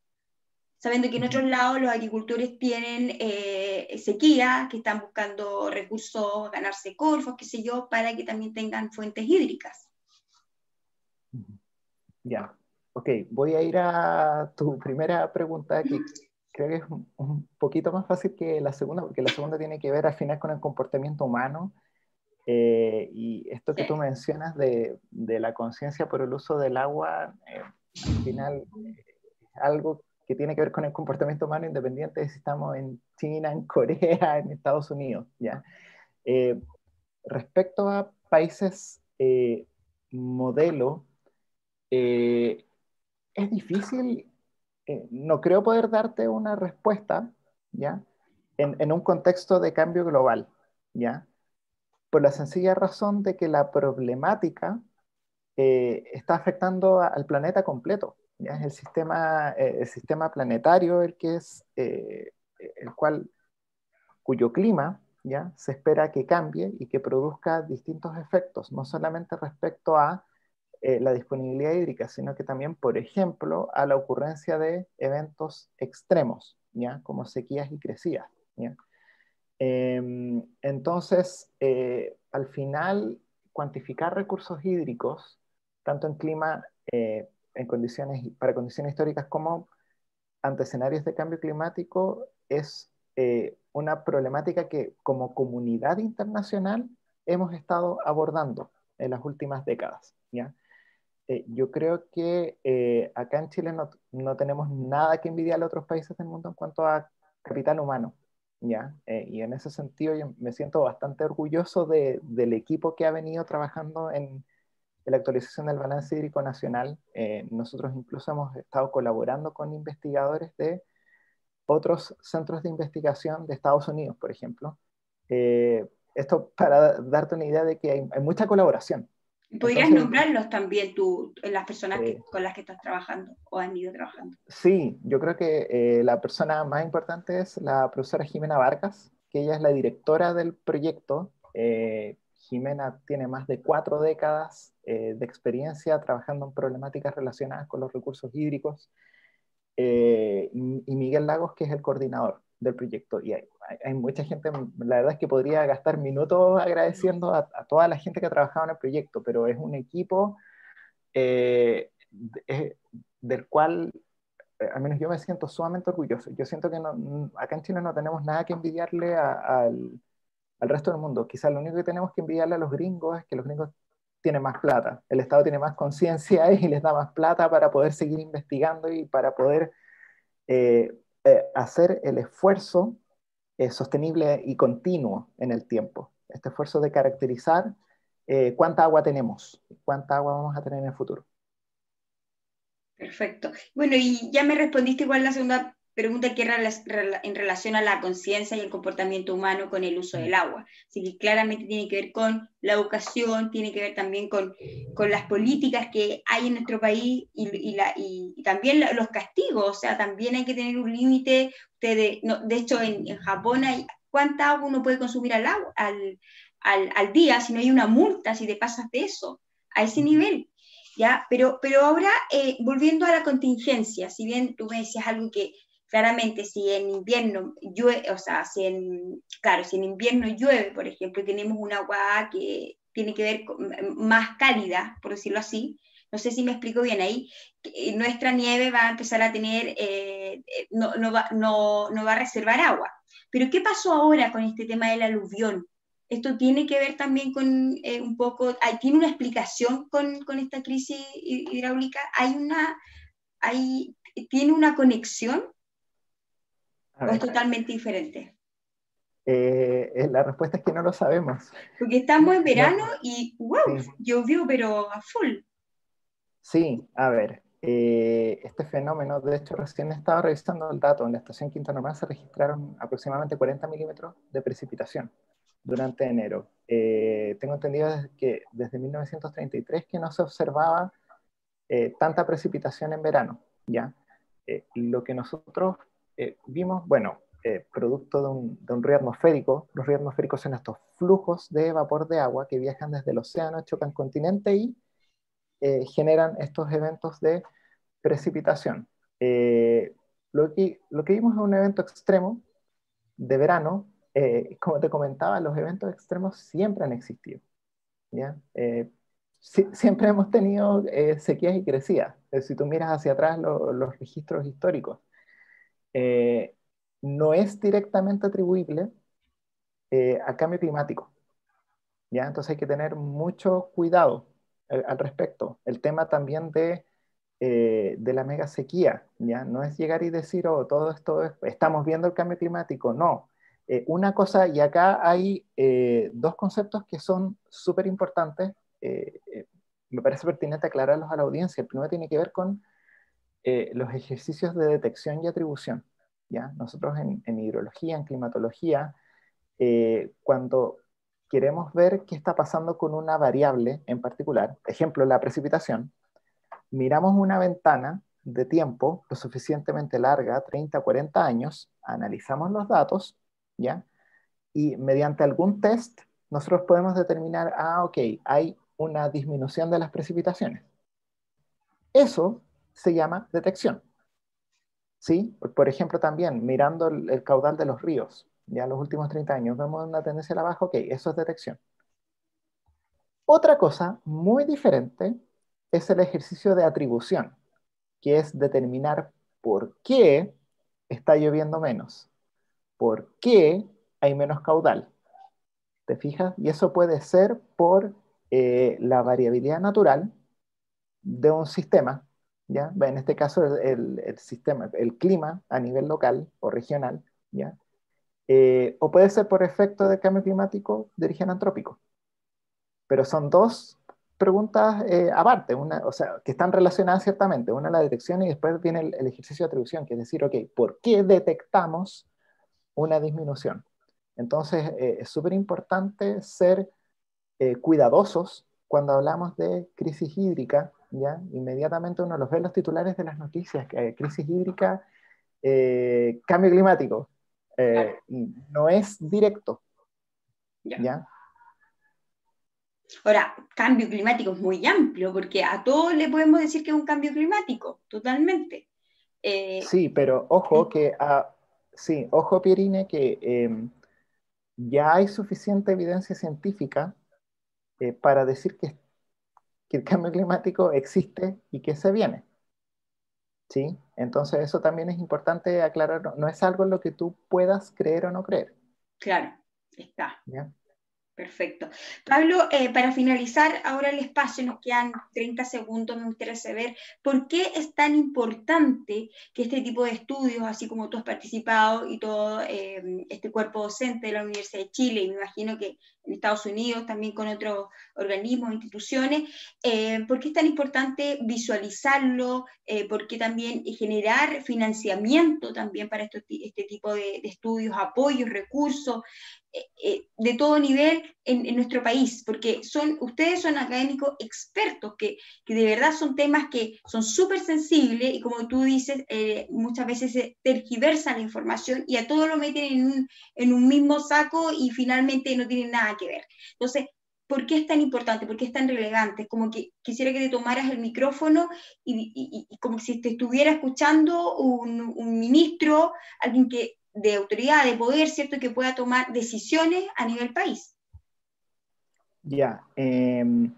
Sabiendo que en otros lados los agricultores tienen eh, sequía, que están buscando recursos, ganarse corfos, qué sé yo, para que también tengan fuentes hídricas. Ya. ok, voy a ir a tu primera pregunta, que creo que es un poquito más fácil que la segunda, porque la segunda tiene que ver al final con el comportamiento humano. Eh, y esto que tú mencionas de, de la conciencia por el uso del agua, eh, al final es algo que tiene que ver con el comportamiento humano independiente de si estamos en China, en Corea, en Estados Unidos. ¿ya? Eh, respecto a países modelo, es difícil eh, no creo poder darte una respuesta, ¿ya? En, un contexto de cambio global, ¿ya? Por la sencilla razón de que la problemática eh, está afectando al planeta completo, ¿ya? Es el sistema, eh, el sistema planetario el que es, el cual, cuyo clima, ¿ya? Se espera que cambie y que produzca distintos efectos, no solamente respecto a eh, la disponibilidad hídrica, sino que también, por ejemplo, a la ocurrencia de eventos extremos, ¿ya? como sequías y crecidas. Em, entonces, eh, al final, cuantificar recursos hídricos, tanto en clima, eh, en condiciones, para condiciones históricas como ante escenarios de cambio climático, es una problemática que como comunidad internacional hemos estado abordando en las últimas décadas. ¿ya? Eh, yo creo que eh, acá en Chile no, no, tenemos nada que envidiar a otros países del mundo en cuanto a capital humano. ¿ya? Eh, y en ese sentido yo me siento bastante orgulloso de, del equipo que ha venido trabajando en, en la actualización del balance hídrico nacional. nosotros incluso hemos estado colaborando con investigadores de otros centros de investigación de Estados Unidos, por ejemplo. esto para darte una idea de que hay, hay mucha colaboración. ¿Podrías nombrarlos también tú, las personas con las que estás trabajando o han ido trabajando? Sí, yo creo que eh, la persona más importante es la profesora Jimena Vargas, que ella es la directora del proyecto. Eh, Jimena tiene más de cuatro décadas eh, de experiencia trabajando en problemáticas relacionadas con los recursos hídricos. y Miguel Lagos, que es el coordinador del proyecto. Y hay, hay, mucha gente, la verdad es que podría gastar minutos agradeciendo a, toda la gente que ha trabajado en el proyecto, pero es un equipo eh, del cual, eh, al menos yo me siento sumamente orgulloso. Yo siento que no, acá en Chile no tenemos nada que envidiarle al, al resto del mundo. Quizás lo único que tenemos que envidiarle a los gringos es que los gringos tienen más plata, el Estado tiene más conciencia y les da más plata para poder seguir investigando y para poder eh, eh, hacer el esfuerzo eh, sostenible y continuo en el tiempo. Este esfuerzo de caracterizar cuánta agua tenemos, cuánta agua vamos a tener en el futuro. Perfecto. Bueno, y ya me respondiste igual la segunda pregunta que en relación a la conciencia y el comportamiento humano con el uso del agua. Así que claramente tiene que ver con la educación, tiene que ver también con, con las políticas que hay en nuestro país y, la, y, también los castigos, o sea, también hay que tener un límite. De, de hecho, en, Japón hay cuánta agua uno puede consumir al, agua, al, al, al día si no hay una multa, si te pasas de eso, a ese nivel. ¿Ya? Pero, pero ahora, eh, volviendo a la contingencia, si bien tú me decías algo que Claramente, si en invierno llueve, o sea, en, claro, si en invierno llueve, por ejemplo, tenemos un agua que tiene que ver con, más cálida, por decirlo así, no sé si me explico bien ahí, nuestra nieve va a empezar a tener, eh, no, no, va, a reservar agua. Pero ¿qué pasó ahora con este tema del aluvión? Esto tiene que ver también con eh, un poco, hay, tiene una explicación con, con, esta crisis hidráulica, hay una, hay, tiene una conexión ¿O es totalmente diferente? Eh, eh, la respuesta es que no lo sabemos. Porque estamos en verano y wow, llovió pero a full. Sí, a ver, eh, este fenómeno, de hecho recién estaba revisando el dato, en la estación Quinta Normal se registraron aproximadamente 40 milímetros de precipitación durante enero. tengo entendido que desde 1933 que no se observaba tanta precipitación en verano, ¿ya? lo que nosotros eh, vimos, bueno, eh, producto de un, río atmosférico, los ríos atmosféricos son estos flujos de vapor de agua que viajan desde el océano, chocan continente y eh, generan estos eventos de precipitación. lo, que, lo que vimos es un evento extremo de verano. como te comentaba, los eventos extremos siempre han existido. ¿ya? siempre hemos tenido eh, sequías y crecidas. si tú miras hacia atrás los registros históricos, eh, no es directamente atribuible eh, al cambio climático. ¿ya? Entonces hay que tener mucho cuidado al, respecto. El tema también de, de la mega sequía, ¿ya? no es llegar y decir, oh, todo esto, estamos viendo el cambio climático, no. una cosa, y acá hay dos conceptos que son súper importantes eh, eh, me parece pertinente aclararlos a la audiencia. El primero tiene que ver con eh, los ejercicios de detección y atribución. ¿ya? Nosotros en, hidrología, en climatología, cuando queremos ver qué está pasando con una variable en particular, ejemplo, la precipitación, miramos una ventana de tiempo lo suficientemente larga, 30, 40 años, analizamos los datos, ¿ya? Y mediante algún test, nosotros podemos determinar, ah, ok, hay una disminución de las precipitaciones. Eso se llama detección. ¿Sí? Por ejemplo, también mirando el, caudal de los ríos, ya en los últimos 30 años vemos una tendencia a la baja, ok, eso es detección. Otra cosa muy diferente es el ejercicio de atribución, que es determinar por qué está lloviendo menos, por qué hay menos caudal. ¿Te fijas? Y eso puede ser por eh, la variabilidad natural de un sistema, ¿ya? En este caso el, el, sistema, el clima a nivel local o regional, ¿ya? Eh, o puede ser por efecto del cambio climático de origen antrópico. Pero son dos preguntas eh, aparte, una, o sea, que están relacionadas ciertamente. Una la detección y después viene el, el ejercicio de atribución, que es decir, ok, ¿por qué detectamos una disminución? Entonces, es súper importante ser eh, cuidadosos cuando hablamos de crisis hídrica, ¿ya? Inmediatamente uno los ve en los titulares de las noticias, que crisis hídrica, eh, cambio climático, eh, no es directo, ¿ya? Ahora, cambio climático es muy amplio, porque a todos le podemos decir que es un cambio climático, totalmente. sí, pero ojo que, ah, sí, ojo Pierine, que em, ya hay suficiente evidencia científica eh, para decir que, que, el cambio climático existe y que se viene. ¿Sí? Entonces eso también es importante aclarar, no, es algo en lo que tú puedas creer o no creer. Claro, está. ¿Ya? Perfecto. Pablo, eh, para finalizar ahora el espacio, nos quedan 30 segundos, me gustaría saber por qué es tan importante que este tipo de estudios, así como tú has participado y todo eh, este cuerpo docente de la Universidad de Chile, y me imagino que en Estados Unidos también con otros organismos, instituciones, eh, por qué es tan importante visualizarlo, por qué también generar financiamiento también para este, tipo de, estudios, apoyos, recursos, eh, eh, de todo nivel en, nuestro país, porque son, ustedes son académicos expertos, que, de verdad son temas que son súper sensibles y como tú dices, eh, muchas veces se tergiversa la información y a todo lo meten en un, en un mismo saco y finalmente no tienen nada que ver. Entonces, ¿por qué es tan importante? ¿Por qué es tan relevante? Como que quisiera que te tomaras el micrófono y, como si te estuviera escuchando un, ministro, alguien que de autoridad, de poder, ¿cierto?, que pueda tomar decisiones a nivel país. Ya, em,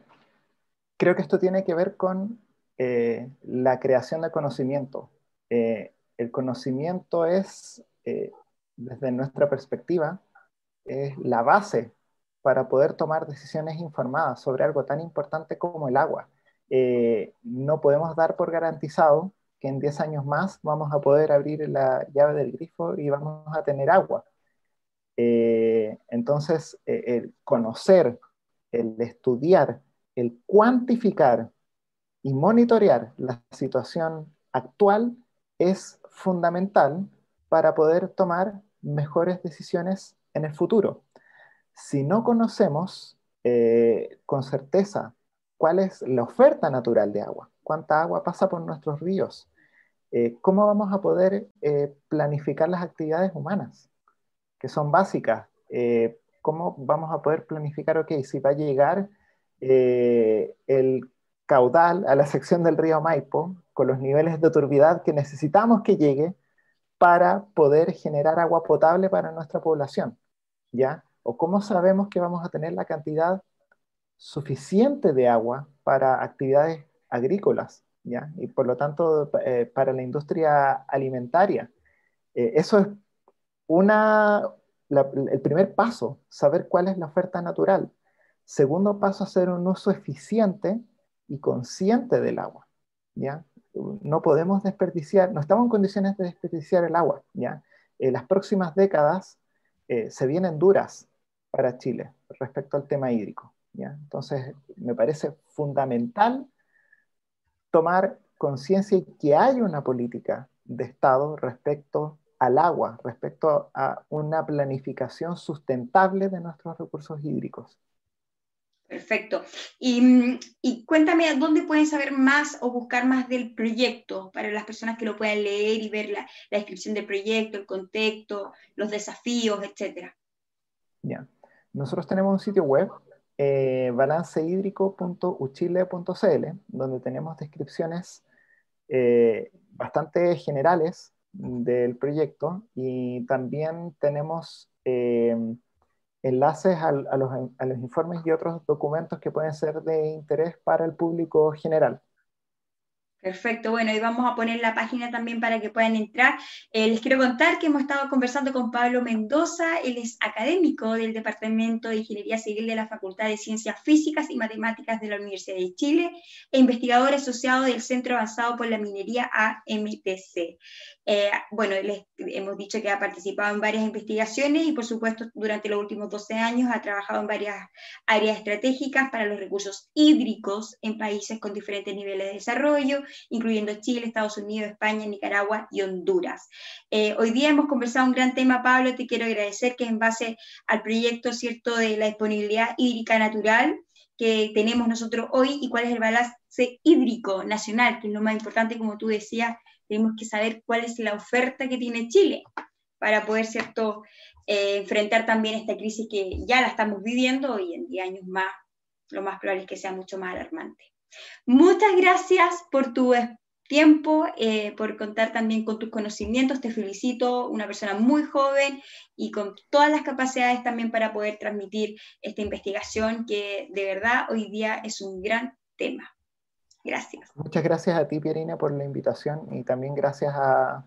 creo que esto tiene que ver con eh, la creación de conocimiento. Eh, el conocimiento es, eh, desde nuestra perspectiva, es la base para poder tomar decisiones informadas sobre algo tan importante como el agua. no podemos dar por garantizado que en 10 años más vamos a poder abrir la llave del grifo y vamos a tener agua. Eh, entonces, eh, el conocer, el estudiar, el cuantificar y monitorear la situación actual es fundamental para poder tomar mejores decisiones en el futuro. Si no conocemos eh, con certeza cuál es la oferta natural de agua, cuánta agua pasa por nuestros ríos, eh, ¿cómo vamos a poder eh, planificar las actividades humanas, que son básicas? Eh, ¿Cómo vamos a poder planificar, ok, si va a llegar el caudal a la sección del río Maipo con los niveles de turbidez que necesitamos que llegue para poder generar agua potable para nuestra población? ¿Ya? ¿O cómo sabemos que vamos a tener la cantidad suficiente de agua para actividades agrícolas, ¿ya? Y por lo tanto, eh, para la industria alimentaria. Eh, eso es una, el primer paso, saber cuál es la oferta natural. Segundo paso, hacer un uso eficiente y consciente del agua, ¿ya? No podemos desperdiciar, no estamos en condiciones de desperdiciar el agua, ¿ya? En las próximas décadas eh, se vienen duras para Chile respecto al tema hídrico. Entonces, me parece fundamental tomar conciencia y que hay una política de Estado respecto al agua, respecto a una planificación sustentable de nuestros recursos hídricos. Perfecto. Y, y, cuéntame, ¿dónde pueden saber más o buscar más del proyecto para las personas que lo puedan leer y ver la, la descripción del proyecto, el contexto, los desafíos, etcétera? Ya. Nosotros tenemos un sitio web eh, balancehídrico.uchile.cl, donde tenemos descripciones eh, bastante generales del proyecto y también tenemos eh, enlaces a, los, a los informes y otros documentos que pueden ser de interés para el público general. Perfecto, bueno, y vamos a poner la página también para que puedan entrar. Eh, les quiero contar que hemos estado conversando con Pablo Mendoza, él es académico del Departamento de Ingeniería Civil de la Facultad de Ciencias Físicas y Matemáticas de la Universidad de Chile e investigador asociado del Centro Avanzado por la Minería AMTC. Eh, bueno, les hemos dicho que ha participado en varias investigaciones y por supuesto durante los últimos 12 años ha trabajado en varias áreas estratégicas para los recursos hídricos en países con diferentes niveles de desarrollo incluyendo Chile, Estados Unidos, España, Nicaragua y Honduras. Eh, hoy día hemos conversado un gran tema, Pablo, te quiero agradecer que en base al proyecto cierto de la disponibilidad hídrica natural que tenemos nosotros hoy y cuál es el balance hídrico nacional, que es lo más importante, como tú decías, tenemos que saber cuál es la oferta que tiene Chile para poder, ¿cierto?, eh, enfrentar también esta crisis que ya la estamos viviendo y en 10 años más, lo más probable es que sea mucho más alarmante. Muchas gracias por tu tiempo, eh, por contar también con tus conocimientos. Te felicito, una persona muy joven y con todas las capacidades también para poder transmitir esta investigación que de verdad hoy día es un gran tema. Gracias. Muchas gracias a ti, Pierina, por la invitación y también gracias a,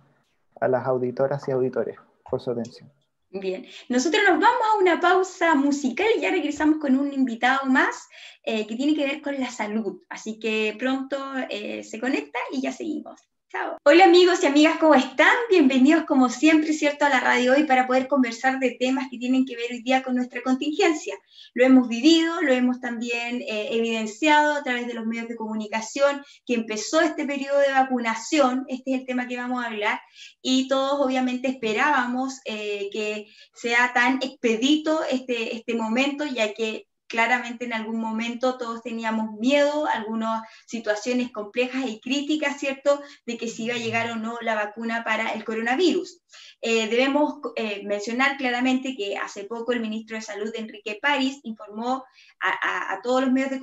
a las auditoras y auditores por su atención. Bien, nosotros nos vamos a una pausa musical y ya regresamos con un invitado más eh, que tiene que ver con la salud. Así que pronto eh, se conecta y ya seguimos. Hola amigos y amigas, ¿cómo están? Bienvenidos como siempre, ¿cierto?, a la radio hoy para poder conversar de temas que tienen que ver hoy día con nuestra contingencia. Lo hemos vivido, lo hemos también eh, evidenciado a través de los medios de comunicación, que empezó este periodo de vacunación, este es el tema que vamos a hablar, y todos obviamente esperábamos eh, que sea tan expedito este, este momento, ya que claramente en algún momento todos teníamos miedo, algunas situaciones complejas y críticas, ¿cierto?, de que si iba a llegar o no la vacuna para el coronavirus. Eh, debemos eh, mencionar claramente que hace poco el ministro de Salud, Enrique París, informó a, todos los medios de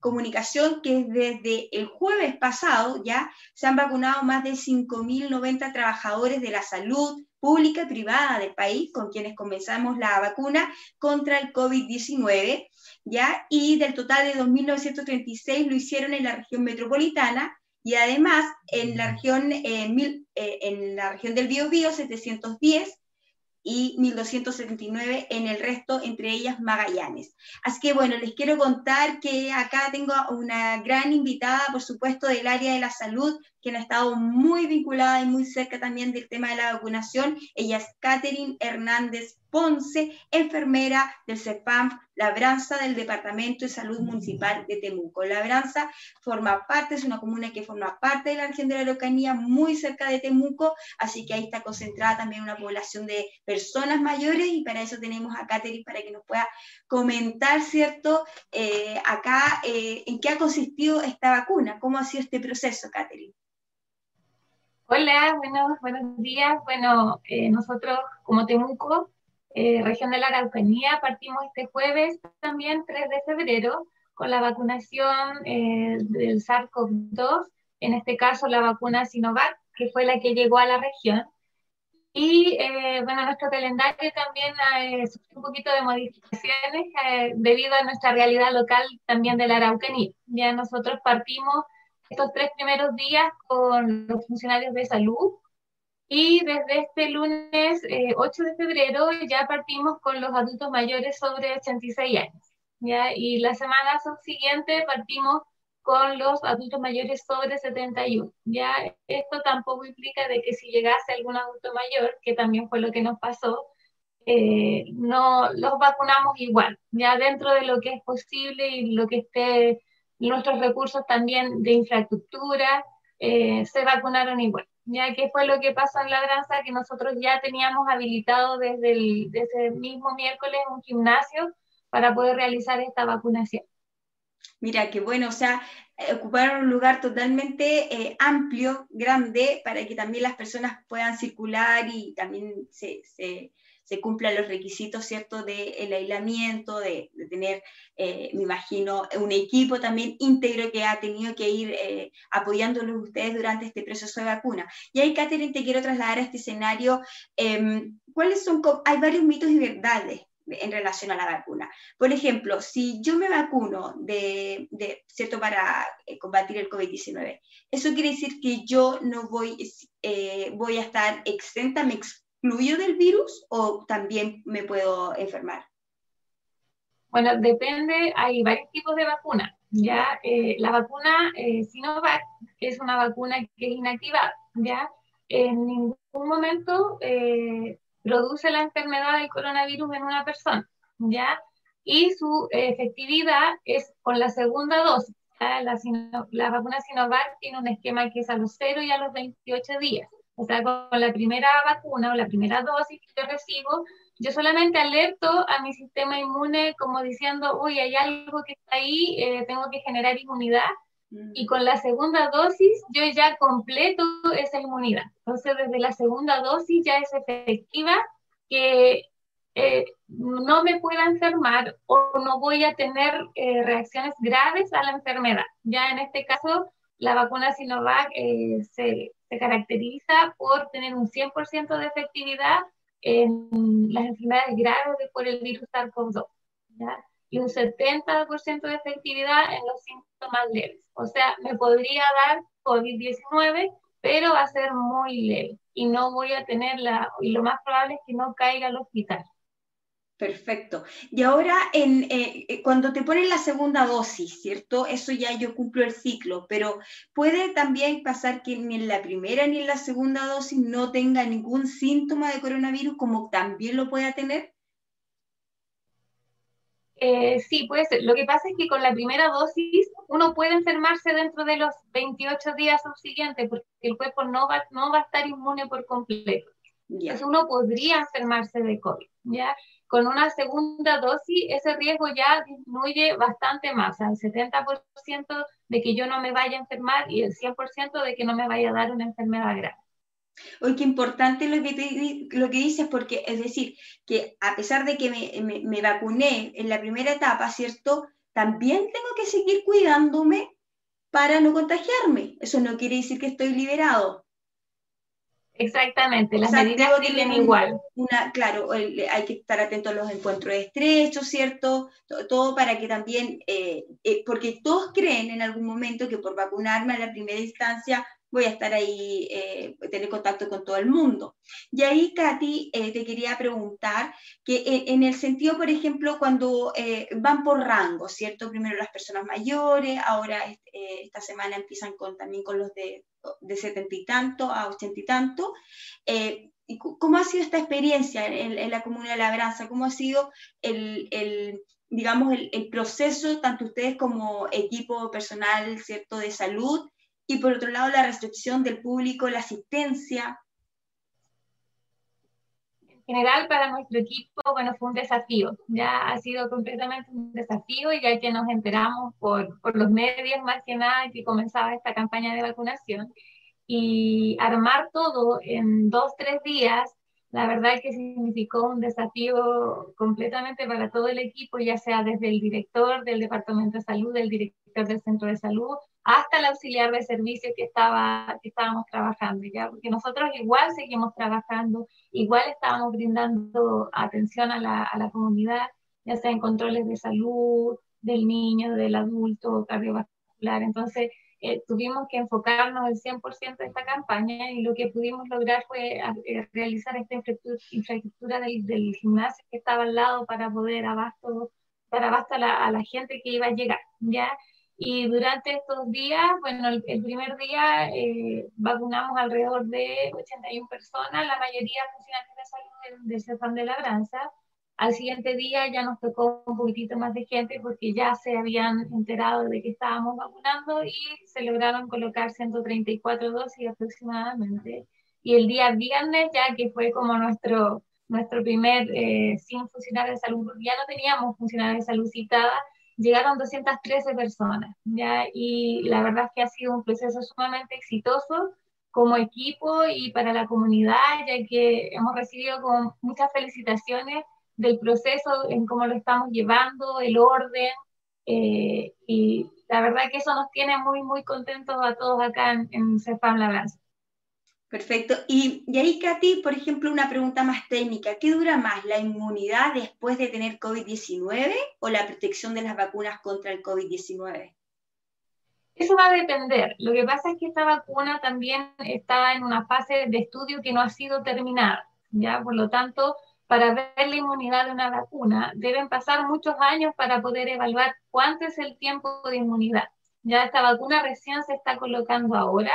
comunicación que desde el jueves pasado ya se han vacunado más de 5.090 trabajadores de la salud pública y privada del país con quienes comenzamos la vacuna contra el COVID-19 ¿ya? Y del total de 2.936 lo hicieron en la región metropolitana y además en la región, eh, eh, en la región del Biobío 710 y 1279 en el resto, entre ellas Magallanes. Así que bueno, les quiero contar que acá tengo una gran invitada, por supuesto, del área de la salud, quien ha estado muy vinculada y muy cerca también del tema de la vacunación. Ella es Catherine Hernández Ponce, enfermera del CEPAM Labranza del Departamento de Salud Municipal de Temuco. Labranza forma parte, es una comuna que forma parte de la región de la Araucanía, muy cerca de Temuco, así que ahí está concentrada también una población de personas mayores y para eso tenemos a Catherine para que nos pueda comentar, ¿cierto? Eh, acá, eh, ¿en qué ha consistido esta vacuna? ¿Cómo ha sido este proceso, Catherine? Hola, buenos, buenos días. Bueno, eh, nosotros como Temuco, eh, región de la Araucanía, partimos este jueves también, 3 de febrero, con la vacunación eh, del SARS-CoV-2, en este caso la vacuna Sinovac, que fue la que llegó a la región. Y eh, bueno, nuestro calendario también eh, sufrió un poquito de modificaciones eh, debido a nuestra realidad local también de la Araucanía. Ya nosotros partimos estos tres primeros días con los funcionarios de salud y desde este lunes 8 de febrero ya partimos con los adultos mayores sobre 86 años. ¿ya? Y la semana subsiguiente partimos con los adultos mayores sobre 71. Ya esto tampoco implica de que si llegase algún adulto mayor, que también fue lo que nos pasó, eh, no los vacunamos igual, ya dentro de lo que es posible y lo que esté nuestros recursos también de infraestructura, eh, se vacunaron igual. Ya que fue lo que pasó en Labranza, que nosotros ya teníamos habilitado desde el, desde el mismo miércoles un gimnasio para poder realizar esta vacunación. Mira, qué bueno, o sea, eh, ocuparon un lugar totalmente eh, amplio, grande, para que también las personas puedan circular y también se, se, se cumplan los requisitos, ¿cierto?, del aislamiento, de, de tener, eh, me imagino, un equipo también íntegro que ha tenido que ir eh, apoyándolos ustedes durante este proceso de vacuna. Y ahí, Catherine, te quiero trasladar a este escenario. Em, ¿Cuáles son, hay varios mitos y verdades en relación a la vacuna. Por ejemplo, si yo me vacuno de, ¿cierto? para eh, combatir el COVID-19, ¿eso quiere decir que yo no voy, eh, voy a estar exenta, me excluyo del virus o también me puedo enfermar? Bueno, depende, hay varios tipos de vacunas. Ya, eh, la vacuna Sinovac es una vacuna que es inactivada, ya, en ningún momento produce la enfermedad del coronavirus en una persona, ¿ya? Y su efectividad es con la segunda dosis. La, la, vacuna Sinovac tiene un esquema que es a los 0 y a los 28 días. O sea, con la primera vacuna o la primera dosis que yo recibo, yo solamente alerto a mi sistema inmune como diciendo, uy, hay algo que está ahí, eh, tengo que generar inmunidad y con la segunda dosis yo ya completo esa inmunidad. Entonces, desde la segunda dosis ya es efectiva que eh, no me pueda enfermar o no voy a tener eh, reacciones graves a la enfermedad. Ya en este caso, la vacuna Sinovac eh, se, se, caracteriza por tener un 100% de efectividad en las enfermedades graves por el virus SARS-CoV-2 y un 70% de efectividad en los síntomas leves. O sea, me podría dar COVID-19, pero va a ser muy leve y no voy a tenerla, y lo más probable es que no caiga al hospital. Perfecto. Y ahora, en, eh, eh, cuando te ponen la segunda dosis, ¿cierto? Eso ya yo cumplo el ciclo, pero puede también pasar que ni en la primera ni en la segunda dosis no tenga ningún síntoma de coronavirus, como también lo pueda tener. Eh, sí, puede ser. Lo que pasa es que con la primera dosis uno puede enfermarse dentro de los 28 días subsiguientes porque el cuerpo no va, no va a estar inmune por completo. Entonces uno podría enfermarse de COVID. ¿ya? Con una segunda dosis ese riesgo ya disminuye bastante más, al 70% de que yo no me vaya a enfermar y el 100% de que no me vaya a dar una enfermedad grave. Hoy qué importante lo que, lo que dices, porque es decir, que a pesar de que me, me, vacuné en la primera etapa, ¿cierto? También tengo que seguir cuidándome para no contagiarme. Eso no quiere decir que estoy liberado. Exactamente, las medidas siguen igual. Una, claro, hay que estar atento a los encuentros estrechos, ¿cierto? Todo, para que también, eh, eh, porque todos creen en algún momento que por vacunarme a la primera instancia voy a estar ahí, eh, tener contacto con todo el mundo. Y ahí, Katy, eh, te quería preguntar que eh, en el sentido, por ejemplo, cuando van por rango, ¿cierto? Primero las personas mayores, ahora esta semana empiezan con, también con los de, de 70 y tanto a 80 y tanto. ¿Cómo ha sido esta experiencia en, la comunidad de Labranza? ¿Cómo ha sido el, el digamos, el, el, proceso, tanto ustedes como equipo personal, ¿cierto?, de salud, y por otro lado la restricción del público, la asistencia. En general para nuestro equipo, bueno, fue un desafío, ya ha sido completamente un desafío y ya que nos enteramos por, por los medios más que nada que comenzaba esta campaña de vacunación. Y armar todo en dos, tres días, la verdad que significó un desafío completamente para todo el equipo, ya sea desde el director del Departamento de Salud, el director del Centro de Salud, hasta el auxiliar de servicio que, estaba, que estábamos trabajando, ¿ya? Porque nosotros igual seguimos trabajando, igual estábamos brindando atención a la, a la comunidad, ya sea en controles de salud, del niño, del adulto, cardiovascular. Entonces, eh, tuvimos que enfocarnos el 100% de esta campaña y lo que pudimos lograr fue eh, realizar esta infraestructura, del, del, gimnasio que estaba al lado para poder abasto, dar abasto a la, a la gente que iba a llegar, ¿ya? Y durante estos días, bueno, el, primer día eh, vacunamos alrededor de 81 personas, la mayoría funcionarios de salud del, CEFAM de Labranza. Al siguiente día ya nos tocó un poquitito más de gente porque ya se habían enterado de que estábamos vacunando y se lograron colocar 134 dosis aproximadamente. Y el día viernes, ya que fue como nuestro, nuestro primer eh, sin funcionarios de salud, porque ya no teníamos funcionarios de salud citada, llegaron 213 personas, ¿ya? Y la verdad es que ha sido un proceso sumamente exitoso como equipo y para la comunidad, ya que hemos recibido con muchas felicitaciones del proceso, en cómo lo estamos llevando, el orden, eh, y la verdad que eso nos tiene muy, muy contentos a todos acá en, en CEFAM Labranza. Perfecto. Y, y ahí, Katy, por ejemplo, una pregunta más técnica. ¿Qué dura más, la inmunidad después de tener COVID-19 o la protección de las vacunas contra el COVID-19? Eso va a depender. Lo que pasa es que esta vacuna también está en una fase de estudio que no ha sido terminada. ¿ya? Por lo tanto, para ver la inmunidad de una vacuna, deben pasar muchos años para poder evaluar cuánto es el tiempo de inmunidad. Ya esta vacuna recién se está colocando ahora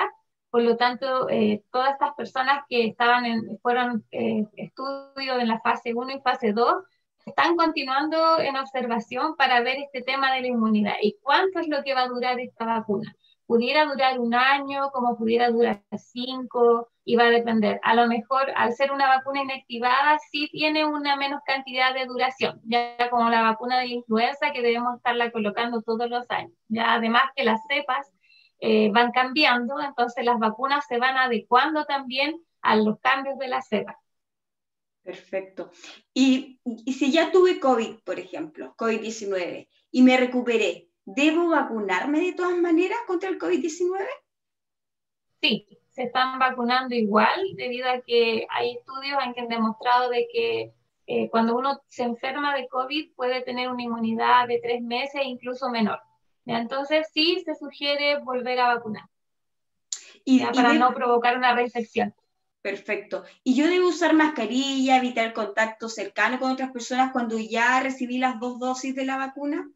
por lo tanto, eh, todas estas personas que estaban en, fueron eh, en la fase 1 y fase 2 están continuando en observación para ver este tema de la inmunidad y cuánto es lo que va a durar esta vacuna. Pudiera durar un año, como pudiera durar cinco, y va a depender. A lo mejor, al ser una vacuna inactivada, sí tiene una menos cantidad de duración, ya como la vacuna de influenza que debemos estarla colocando todos los años. Ya además que las cepas eh, van cambiando, entonces las vacunas se van adecuando también a los cambios de la cepa. Perfecto. Y, y si ya tuve COVID, por ejemplo, COVID-19, y me recuperé, ¿debo vacunarme de todas maneras contra el COVID-19? Sí, se están vacunando igual debido a que hay estudios en que han demostrado de que eh, cuando uno se enferma de COVID puede tener una inmunidad de tres meses e incluso menor. Entonces sí se sugiere volver a vacunar. Y, para no provocar una reinfección. Perfecto. ¿Y yo debo usar mascarilla, evitar contacto cercano con otras personas cuando ya recibí las dos dosis de la vacuna?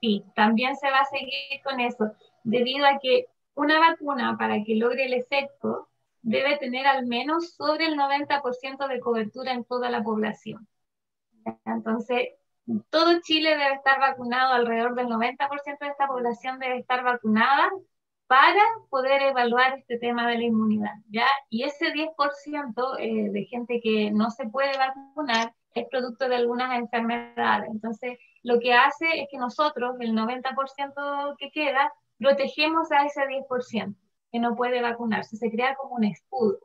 Sí, también se va a seguir con eso, debido a que una vacuna para que logre el efecto debe tener al menos sobre el 90% de cobertura en toda la población. Entonces, todo Chile debe estar vacunado, alrededor del 90% de esta población debe estar vacunada para poder evaluar este tema de la inmunidad, ¿ya? Y ese 10% eh, de gente que no se puede vacunar es producto de algunas enfermedades. Entonces, lo que hace es que nosotros, el 90% que queda, protegemos a ese 10% que no puede vacunarse. Se crea como un escudo.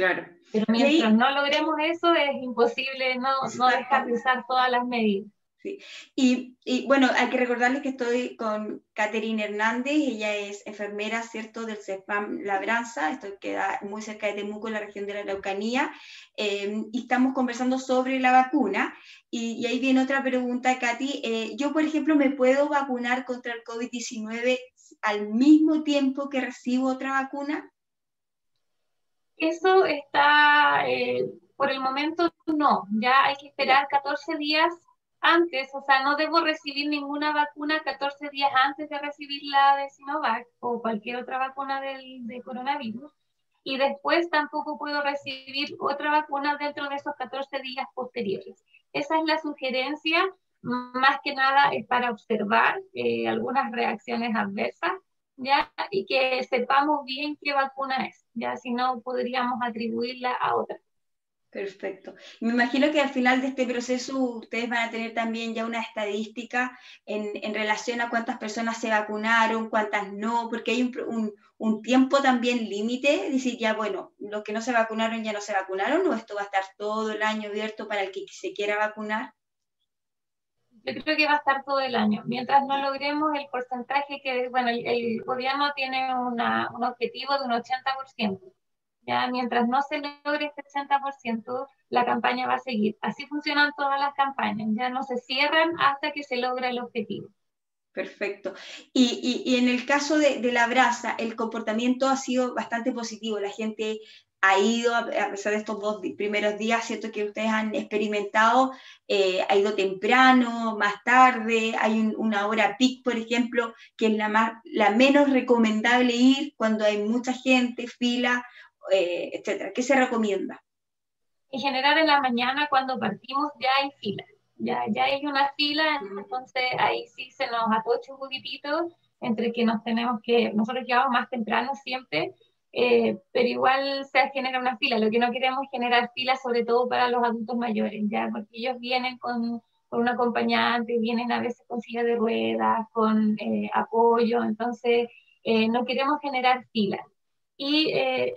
Claro. Pero mientras no logremos eso, es imposible no, no dejar de usar todas las medidas. Sí. Y, y, bueno, hay que recordarles que estoy con Caterina Hernández, ella es enfermera, ¿cierto?, del CEFAM Labranza, esto queda muy cerca de Temuco, en la región de la Araucanía, eh, y estamos conversando sobre la vacuna. Y, y ahí viene otra pregunta, Katy. Eh, yo, por ejemplo, ¿me puedo vacunar contra el COVID-19 al mismo tiempo que recibo otra vacuna? Eso está, eh, por el momento no, ya hay que esperar 14 días antes, o sea, no debo recibir ninguna vacuna 14 días antes de recibir la de Sinovac o cualquier otra vacuna del, de coronavirus. Y después tampoco puedo recibir otra vacuna dentro de esos 14 días posteriores. Esa es la sugerencia, más que nada es para observar eh, algunas reacciones adversas ¿ya? Y que sepamos bien qué vacuna es, ¿ya? Si no, podríamos atribuirla a otra. Perfecto. Me imagino que al final de este proceso ustedes van a tener también ya una estadística en, en relación a cuántas personas se vacunaron, cuántas no, porque hay un, un, un tiempo también límite, decir, ya bueno, los que no se vacunaron ya no se vacunaron, o esto va a estar todo el año abierto para el que se quiera vacunar. Yo creo que va a estar todo el año. Mientras no logremos el porcentaje que, bueno, el, gobierno tiene una, un objetivo de un 80%. Ya, mientras no se logre este 80%, la campaña va a seguir. Así funcionan todas las campañas, ya no se cierran hasta que se logra el objetivo. Perfecto. Y, y, y en el caso de, de, la brasa, el comportamiento ha sido bastante positivo. La gente ha ido, a pesar de estos dos primeros días, ¿cierto? Que ustedes han experimentado, eh, ha ido temprano, más tarde, hay una hora peak, por ejemplo, que es la, más, la menos recomendable ir cuando hay mucha gente, fila, eh, etcétera. ¿Qué se recomienda? En general, en la mañana, cuando partimos, ya hay fila. Ya, ya hay una fila, entonces ahí sí se nos atocha un poquitito entre que nos tenemos que, nosotros llegamos más temprano siempre, eh, pero igual se genera una fila. Lo que no queremos es generar filas, sobre todo para los adultos mayores, ya, porque ellos vienen con, con un acompañante, vienen a veces con silla de ruedas, con eh, apoyo, entonces eh, no queremos generar filas. Y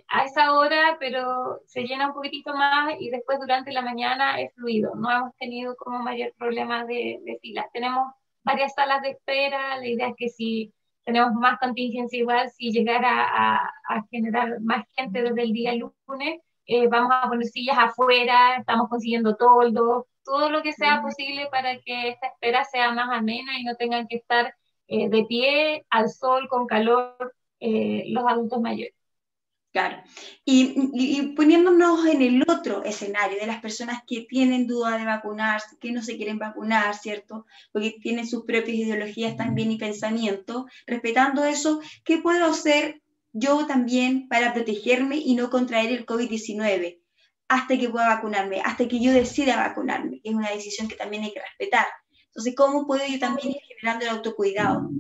a esa hora, pero se llena un poquitito más y después durante la mañana es fluido. No hemos tenido como mayor problema de, de filas. Tenemos varias salas de espera, la idea es que si tenemos más contingencia igual, si llegara a, a generar más gente desde el día lunes, eh, vamos a poner sillas afuera, estamos consiguiendo toldo, todo lo que sea posible para que esta espera sea más amena y no tengan que estar eh, de pie al sol con calor eh, los adultos mayores. Claro. Y, poniéndonos en el otro escenario de las personas que tienen duda de vacunarse, que no se quieren vacunar, ¿cierto? Porque tienen sus propias ideologías también y pensamientos. Respetando eso, ¿qué puedo hacer yo también para protegerme y no contraer el COVID-19 hasta que pueda vacunarme, hasta que yo decida vacunarme? es una decisión que también hay que respetar. Entonces, ¿cómo puedo yo también ir generando el autocuidado?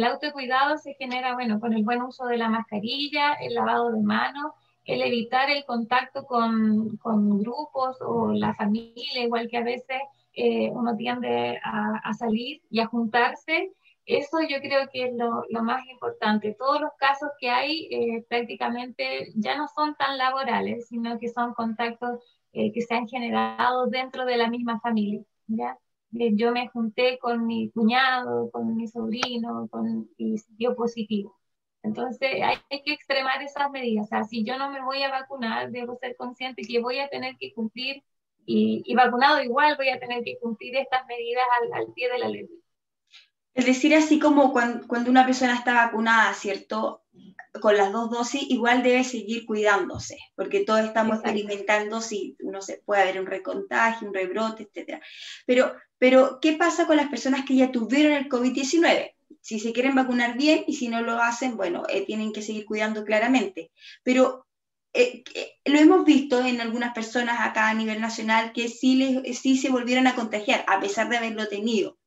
El autocuidado se genera, bueno, con el buen uso de la mascarilla, el lavado de manos, el evitar el contacto con, con grupos o la familia, igual que a veces eh, uno tiende a, salir y a juntarse. Eso yo creo que es lo, lo más importante. Todos los casos que hay eh, prácticamente ya no son tan laborales, sino que son contactos eh, que se han generado dentro de la misma familia. ¿ya? Yo me junté con mi cuñado, con mi sobrino, con, y dio positivo. Entonces hay, que extremar esas medidas. O si yo no me voy a vacunar, debo ser consciente que voy a tener que cumplir, y, vacunado igual voy a tener que cumplir estas medidas al, al pie de la ley. Es decir, así como cuando, cuando, una persona está vacunada, ¿cierto? Con las dos dosis, igual debe seguir cuidándose, porque todos estamos experimentando si uno se puede haber un recontagio, un rebrote, etc. Pero pero, ¿qué pasa con las personas que ya tuvieron el COVID-19? Si se quieren vacunar bien y si no lo hacen, bueno, eh, tienen que seguir cuidando claramente. Pero eh, lo hemos visto en algunas personas acá a nivel nacional que sí, les, sí se volvieron a contagiar, a pesar de haberlo tenido,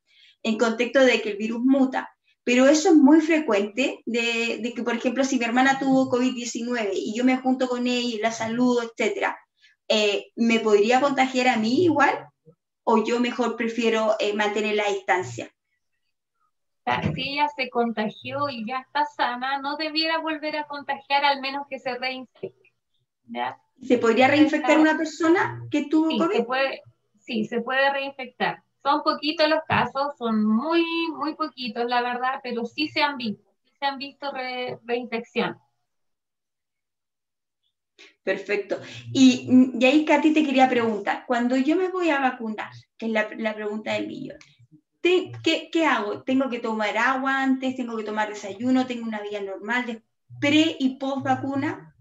en contexto de que el virus muta. Pero eso es muy frecuente, de, de que, por ejemplo, si mi hermana tuvo COVID-19 y yo me junto con ella y la saludo, etc., eh, ¿me podría contagiar a mí igual? o yo mejor prefiero eh, mantener la distancia. Si ella se contagió y ya está sana, no debiera volver a contagiar al menos que se reinfecte. ¿Se podría reinfectar una persona que tuvo sí, COVID? Se puede, sí, se puede reinfectar. Son poquitos los casos, son muy, muy poquitos, la verdad, pero sí se han visto, sí se han visto reinfección. Perfecto. Y, y, ahí, Katy, te quería preguntar, cuando yo me voy a vacunar, que es la, la pregunta del millón, ¿qué, ¿qué, hago? ¿Tengo que tomar agua antes? ¿Tengo que tomar desayuno? ¿Tengo una vida normal de pre y post vacuna?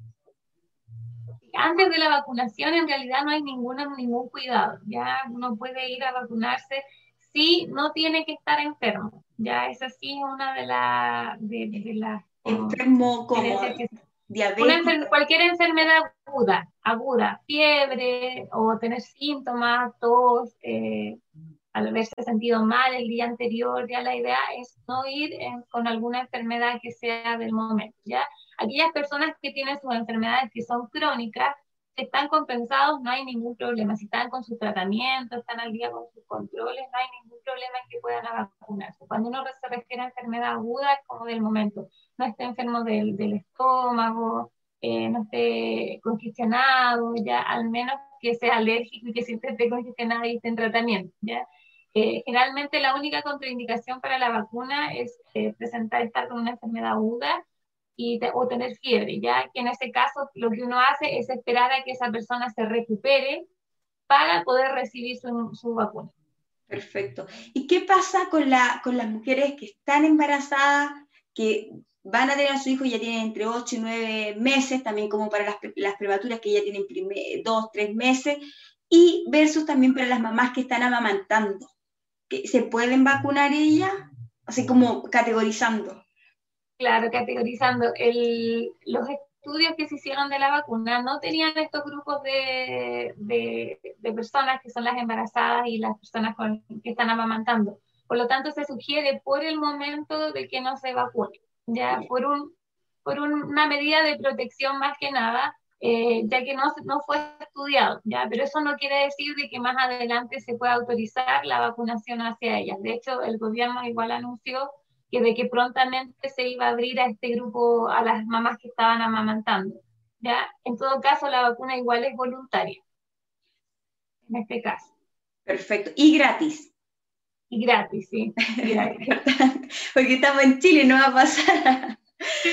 Antes de la vacunación en realidad no hay ninguna, ningún cuidado. Ya uno puede ir a vacunarse si no tiene que estar enfermo. Ya esa sí es una de, la, de, de las... Enfermo como cualquier enfermedad aguda, aguda, fiebre o tener síntomas, tos, eh, al haberse sentido mal el día anterior, ya la idea es no ir con alguna enfermedad que sea del momento, ¿ya? Aquellas personas que tienen sus enfermedades que son crónicas, están compensados, no hay ningún problema. Si están con su tratamiento, están al día con sus controles, no hay ningún problema en que puedan vacunarse. Cuando uno se refiere a enfermedad aguda, es como del momento. No esté enfermo del, del estómago, eh, no esté congestionado, ya al menos que sea alérgico y que siempre esté congestionado y esté en tratamiento, ¿ya? Eh, generalmente la única contraindicación para la vacuna es eh, presentar estar con una enfermedad aguda y o tener fiebre, ya que en ese caso lo que uno hace es esperar a que esa persona se recupere para poder recibir su, su vacuna. Perfecto. ¿Y qué pasa con, la, con las mujeres que están embarazadas, que van a tener a su hijo ya tienen entre 8 y 9 meses, también como para las, las prematuras que ya tienen 2, 3 meses, y versus también para las mamás que están amamantando? ¿Se pueden vacunar ellas? Así como categorizando. Claro, categorizando. El, los estudios que se hicieron de la vacuna no tenían estos grupos de, de, personas que son las embarazadas y las personas que están amamantando. Por lo tanto, se sugiere por el momento de que no se vacune, ya por, un, por una medida de protección más que nada, eh, ya que no, no fue estudiado, ¿ya? pero eso no quiere decir de que más adelante se pueda autorizar la vacunación hacia ellas. De hecho, el gobierno igual anunció que de que prontamente se iba a abrir a este grupo, a las mamás que estaban amamantando. ¿ya? En todo caso, la vacuna igual es voluntaria, en este caso. Perfecto. Y gratis. Y gratis, sí. Porque estamos en Chile, no va a pasar.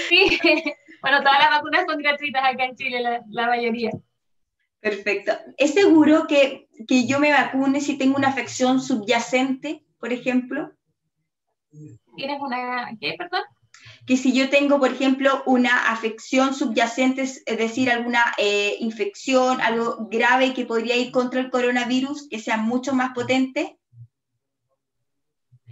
sí. Bueno, todas las vacunas son gratuitas acá en Chile, la, la mayoría. Perfecto. ¿Es seguro que, que yo me vacune si tengo una afección subyacente, por ejemplo? ¿Tienes una, qué, perdón? Que si yo tengo, por ejemplo, una afección subyacente, es decir, alguna eh, infección, algo grave que podría ir contra el coronavirus, que sea mucho más potente.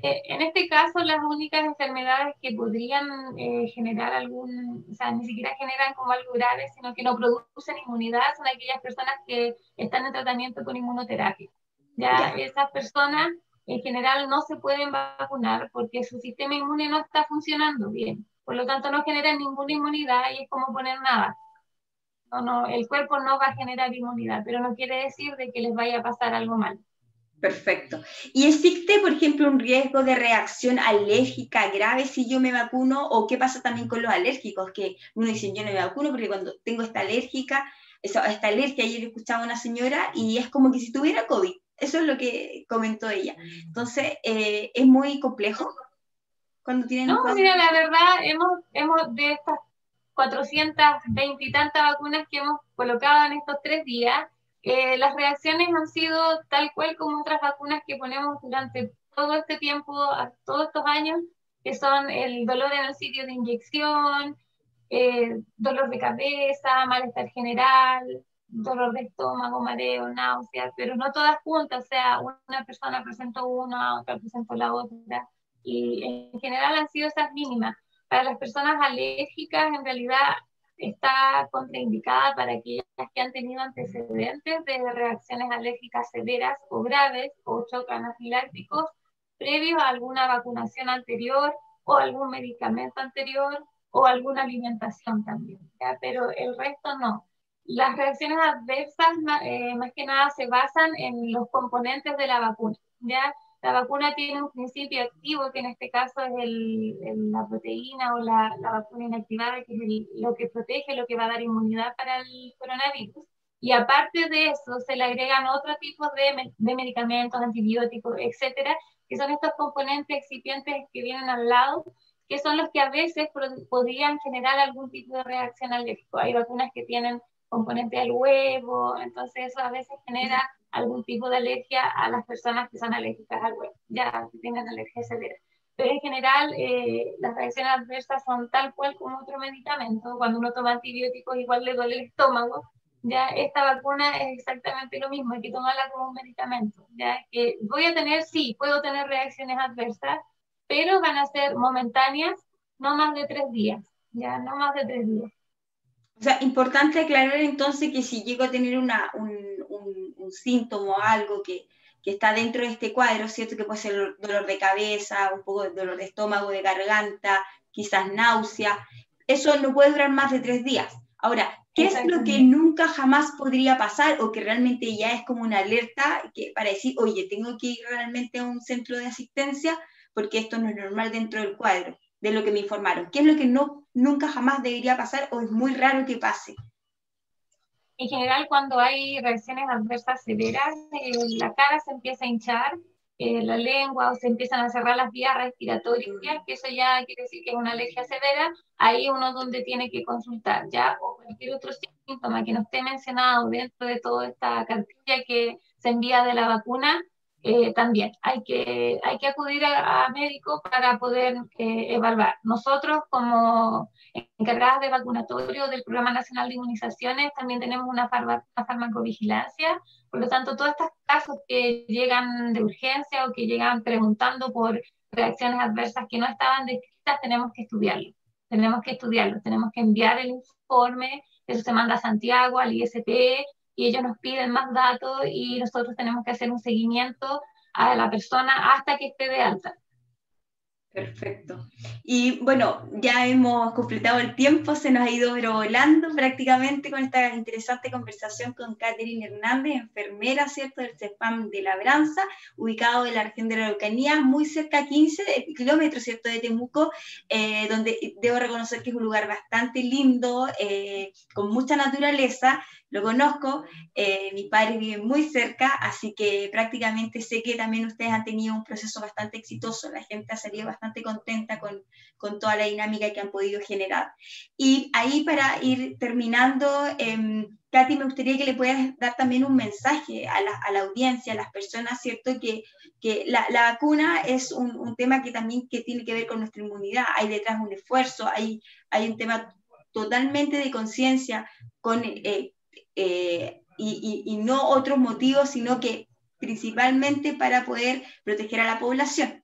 Eh, en este caso, las únicas enfermedades que podrían eh, generar algún, o sea, ni siquiera generan como algo grave, sino que no producen inmunidad, son aquellas personas que están en tratamiento con inmunoterapia. Ya, esas personas en general no se pueden vacunar porque su sistema inmune no está funcionando bien. Por lo tanto, no generan ninguna inmunidad y es como poner nada. No, no, el cuerpo no va a generar inmunidad, pero no quiere decir de que les vaya a pasar algo mal. Perfecto. ¿Y existe, por ejemplo, un riesgo de reacción alérgica grave si yo me vacuno? ¿O qué pasa también con los alérgicos? Que uno dice, yo no me vacuno porque cuando tengo esta alérgica, esta alergia, ayer escuchaba a una señora y es como que si tuviera COVID. Eso es lo que comentó ella. Entonces, eh, es muy complejo cuando tienen... No, mira, la verdad, hemos, hemos de estas 420 y tantas vacunas que hemos colocado en estos tres días, eh, las reacciones han sido tal cual como otras vacunas que ponemos durante todo este tiempo, todos estos años, que son el dolor en el sitio de inyección, eh, dolor de cabeza, malestar general, dolor de estómago, mareo, náuseas, pero no todas juntas, o sea, una persona presentó una, otra presentó la otra, y en general han sido esas mínimas. Para las personas alérgicas, en realidad está contraindicada para aquellas que han tenido antecedentes de reacciones alérgicas severas o graves o choques anafilácticos previos a alguna vacunación anterior o algún medicamento anterior o alguna alimentación también, pero el resto no. Las reacciones adversas, eh, más que nada, se basan en los componentes de la vacuna. ¿ya? La vacuna tiene un principio activo, que en este caso es el, la proteína o la, la, vacuna inactivada, que es lo que protege, lo que va a dar inmunidad para el coronavirus. Y aparte de eso, se le agregan otro tipo de, de medicamentos, antibióticos, etcétera, que son estos componentes excipientes que vienen al lado, que son los que a veces podrían generar algún tipo de reacción alérgica. Hay vacunas que tienen componente del huevo, entonces eso a veces genera algún tipo de alergia a las personas que son alérgicas al huevo, ya que tienen alergia severa. Pero en general eh, las reacciones adversas son tal cual como otro medicamento. Cuando uno toma antibióticos igual le duele el estómago, ya esta vacuna es exactamente lo mismo, hay que tomarla como un medicamento. Ya que voy a tener, sí, puedo tener reacciones adversas, pero van a ser momentáneas, no más de tres días, ya no más de tres días. O sea, importante aclarar entonces que si llego a tener una, un, un, síntoma o algo que, que, está dentro de este cuadro, ¿cierto? Que puede ser dolor de cabeza, un poco de dolor de estómago, de garganta, quizás náusea, eso no puede durar más de tres días. Ahora, ¿qué es lo que nunca jamás podría pasar o que realmente ya es como una alerta que, para decir, oye, tengo que ir realmente a un centro de asistencia porque esto no es normal dentro del cuadro? De lo que me informaron? ¿Qué es lo que no, nunca jamás debería pasar o es muy raro que pase? En general, cuando hay reacciones adversas severas, eh, la cara se empieza a hinchar, eh, la lengua o se empiezan a cerrar las vías respiratorias, que eso ya quiere decir que es una alergia severa, ahí uno donde tiene que consultar ya o cualquier otro síntoma que no esté mencionado dentro de toda esta cartilla que se envía de la vacuna, eh, también hay que, hay que acudir a, médico para poder eh, evaluar. Nosotros como encargadas de vacunatorio del Programa Nacional de Inmunizaciones también tenemos una, una farmacovigilancia, por lo tanto todos estos casos que llegan de urgencia o que llegan preguntando por reacciones adversas que no estaban descritas, tenemos que estudiarlo. Tenemos que estudiarlo, tenemos que enviar el informe, eso se manda a Santiago, al ISP, y ellos nos piden más datos y nosotros tenemos que hacer un seguimiento a la persona hasta que esté de alta. Perfecto. Y bueno, ya hemos completado el tiempo, se nos ha ido volando prácticamente con esta interesante conversación con Catherine Hernández, enfermera, ¿cierto?, del CEPAM de Labranza, ubicado en la región de la Araucanía, muy cerca, a 15 kilómetros, ¿cierto?, de Temuco, eh, donde debo reconocer que es un lugar bastante lindo, eh, con mucha naturaleza, lo conozco, eh, mi padre vive muy cerca, así que prácticamente sé que también ustedes han tenido un proceso bastante exitoso, la gente ha salido bastante contenta con, con toda la dinámica que han podido generar. Y ahí para ir terminando, eh, Katy, me gustaría que le puedas dar también un mensaje a la, a la audiencia, a las personas, ¿cierto? Que, que la, la, vacuna es un, un, tema que también que tiene que ver con nuestra inmunidad, hay detrás un esfuerzo, hay, hay un tema totalmente de conciencia con... Eh, eh, y, y, no otros motivos, sino que principalmente para poder proteger a la población.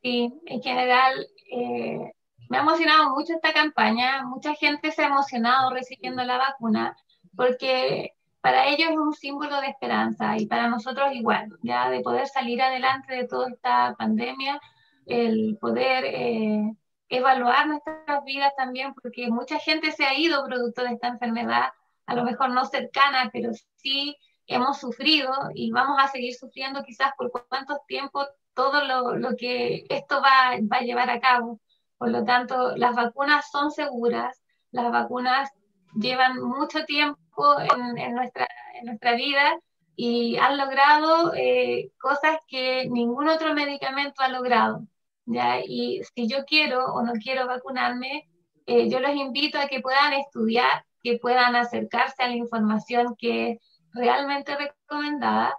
Sí, en general eh, me ha emocionado mucho esta campaña, mucha gente se ha emocionado recibiendo la vacuna, porque para ellos es un símbolo de esperanza y para nosotros igual, ya de poder salir adelante de toda esta pandemia, el poder... Eh, evaluar nuestras vidas también, porque mucha gente se ha ido producto de esta enfermedad, a lo mejor no cercana, pero sí hemos sufrido y vamos a seguir sufriendo quizás por cuánto tiempo todo lo, lo que esto va, va, a llevar a cabo. Por lo tanto, las vacunas son seguras, las vacunas llevan mucho tiempo en, nuestra, en nuestra vida y han logrado eh, cosas que ningún otro medicamento ha logrado. ¿Ya? Y si yo quiero o no quiero vacunarme, eh, yo los invito a que puedan estudiar, que puedan acercarse a la información que es realmente recomendada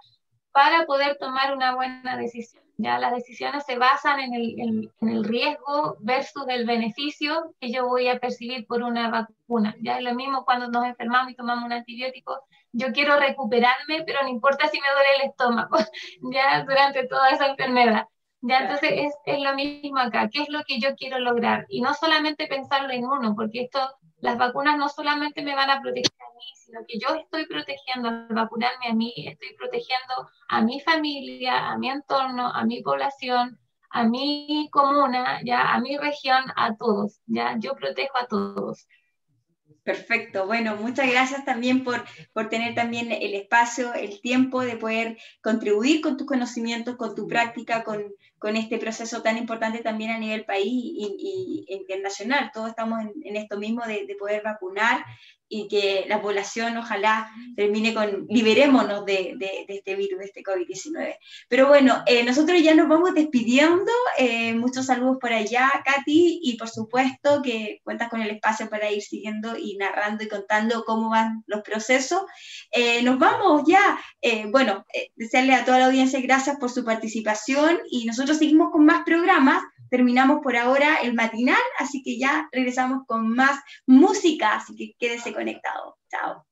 para poder tomar una buena decisión. Ya las decisiones se basan en el, en, en el, riesgo versus el beneficio que yo voy a percibir por una vacuna. Ya es lo mismo cuando nos enfermamos y tomamos un antibiótico. Yo quiero recuperarme, pero no importa si me duele el estómago, ya durante toda esa enfermedad. Ya, entonces es, es, lo mismo acá. ¿Qué es lo que yo quiero lograr? Y no solamente pensarlo en uno, porque esto, las vacunas no solamente me van a proteger a mí, sino que yo estoy protegiendo al vacunarme a mí, estoy protegiendo a mi familia, a mi entorno, a mi población, a mi comuna, ya, a mi región, a todos. Ya, yo protejo a todos. Perfecto, bueno, muchas gracias también por, por tener también el espacio, el tiempo de poder contribuir con tus conocimientos, con tu práctica, con, con este proceso tan importante también a nivel país y, internacional. Todos estamos en, esto mismo de, poder vacunar y que la población ojalá termine con, liberémonos de, de, de este virus, de este COVID-19. Pero bueno, eh, nosotros ya nos vamos despidiendo, eh, muchos saludos por allá, Katy, y por supuesto que cuentas con el espacio para ir siguiendo y narrando y contando cómo van los procesos. Eh, nos vamos ya, eh, bueno, eh, desearle a toda la audiencia gracias por su participación y nosotros seguimos con más programas terminamos por ahora el matinal, así que ya regresamos con más música, así que quédese conectado. Chao.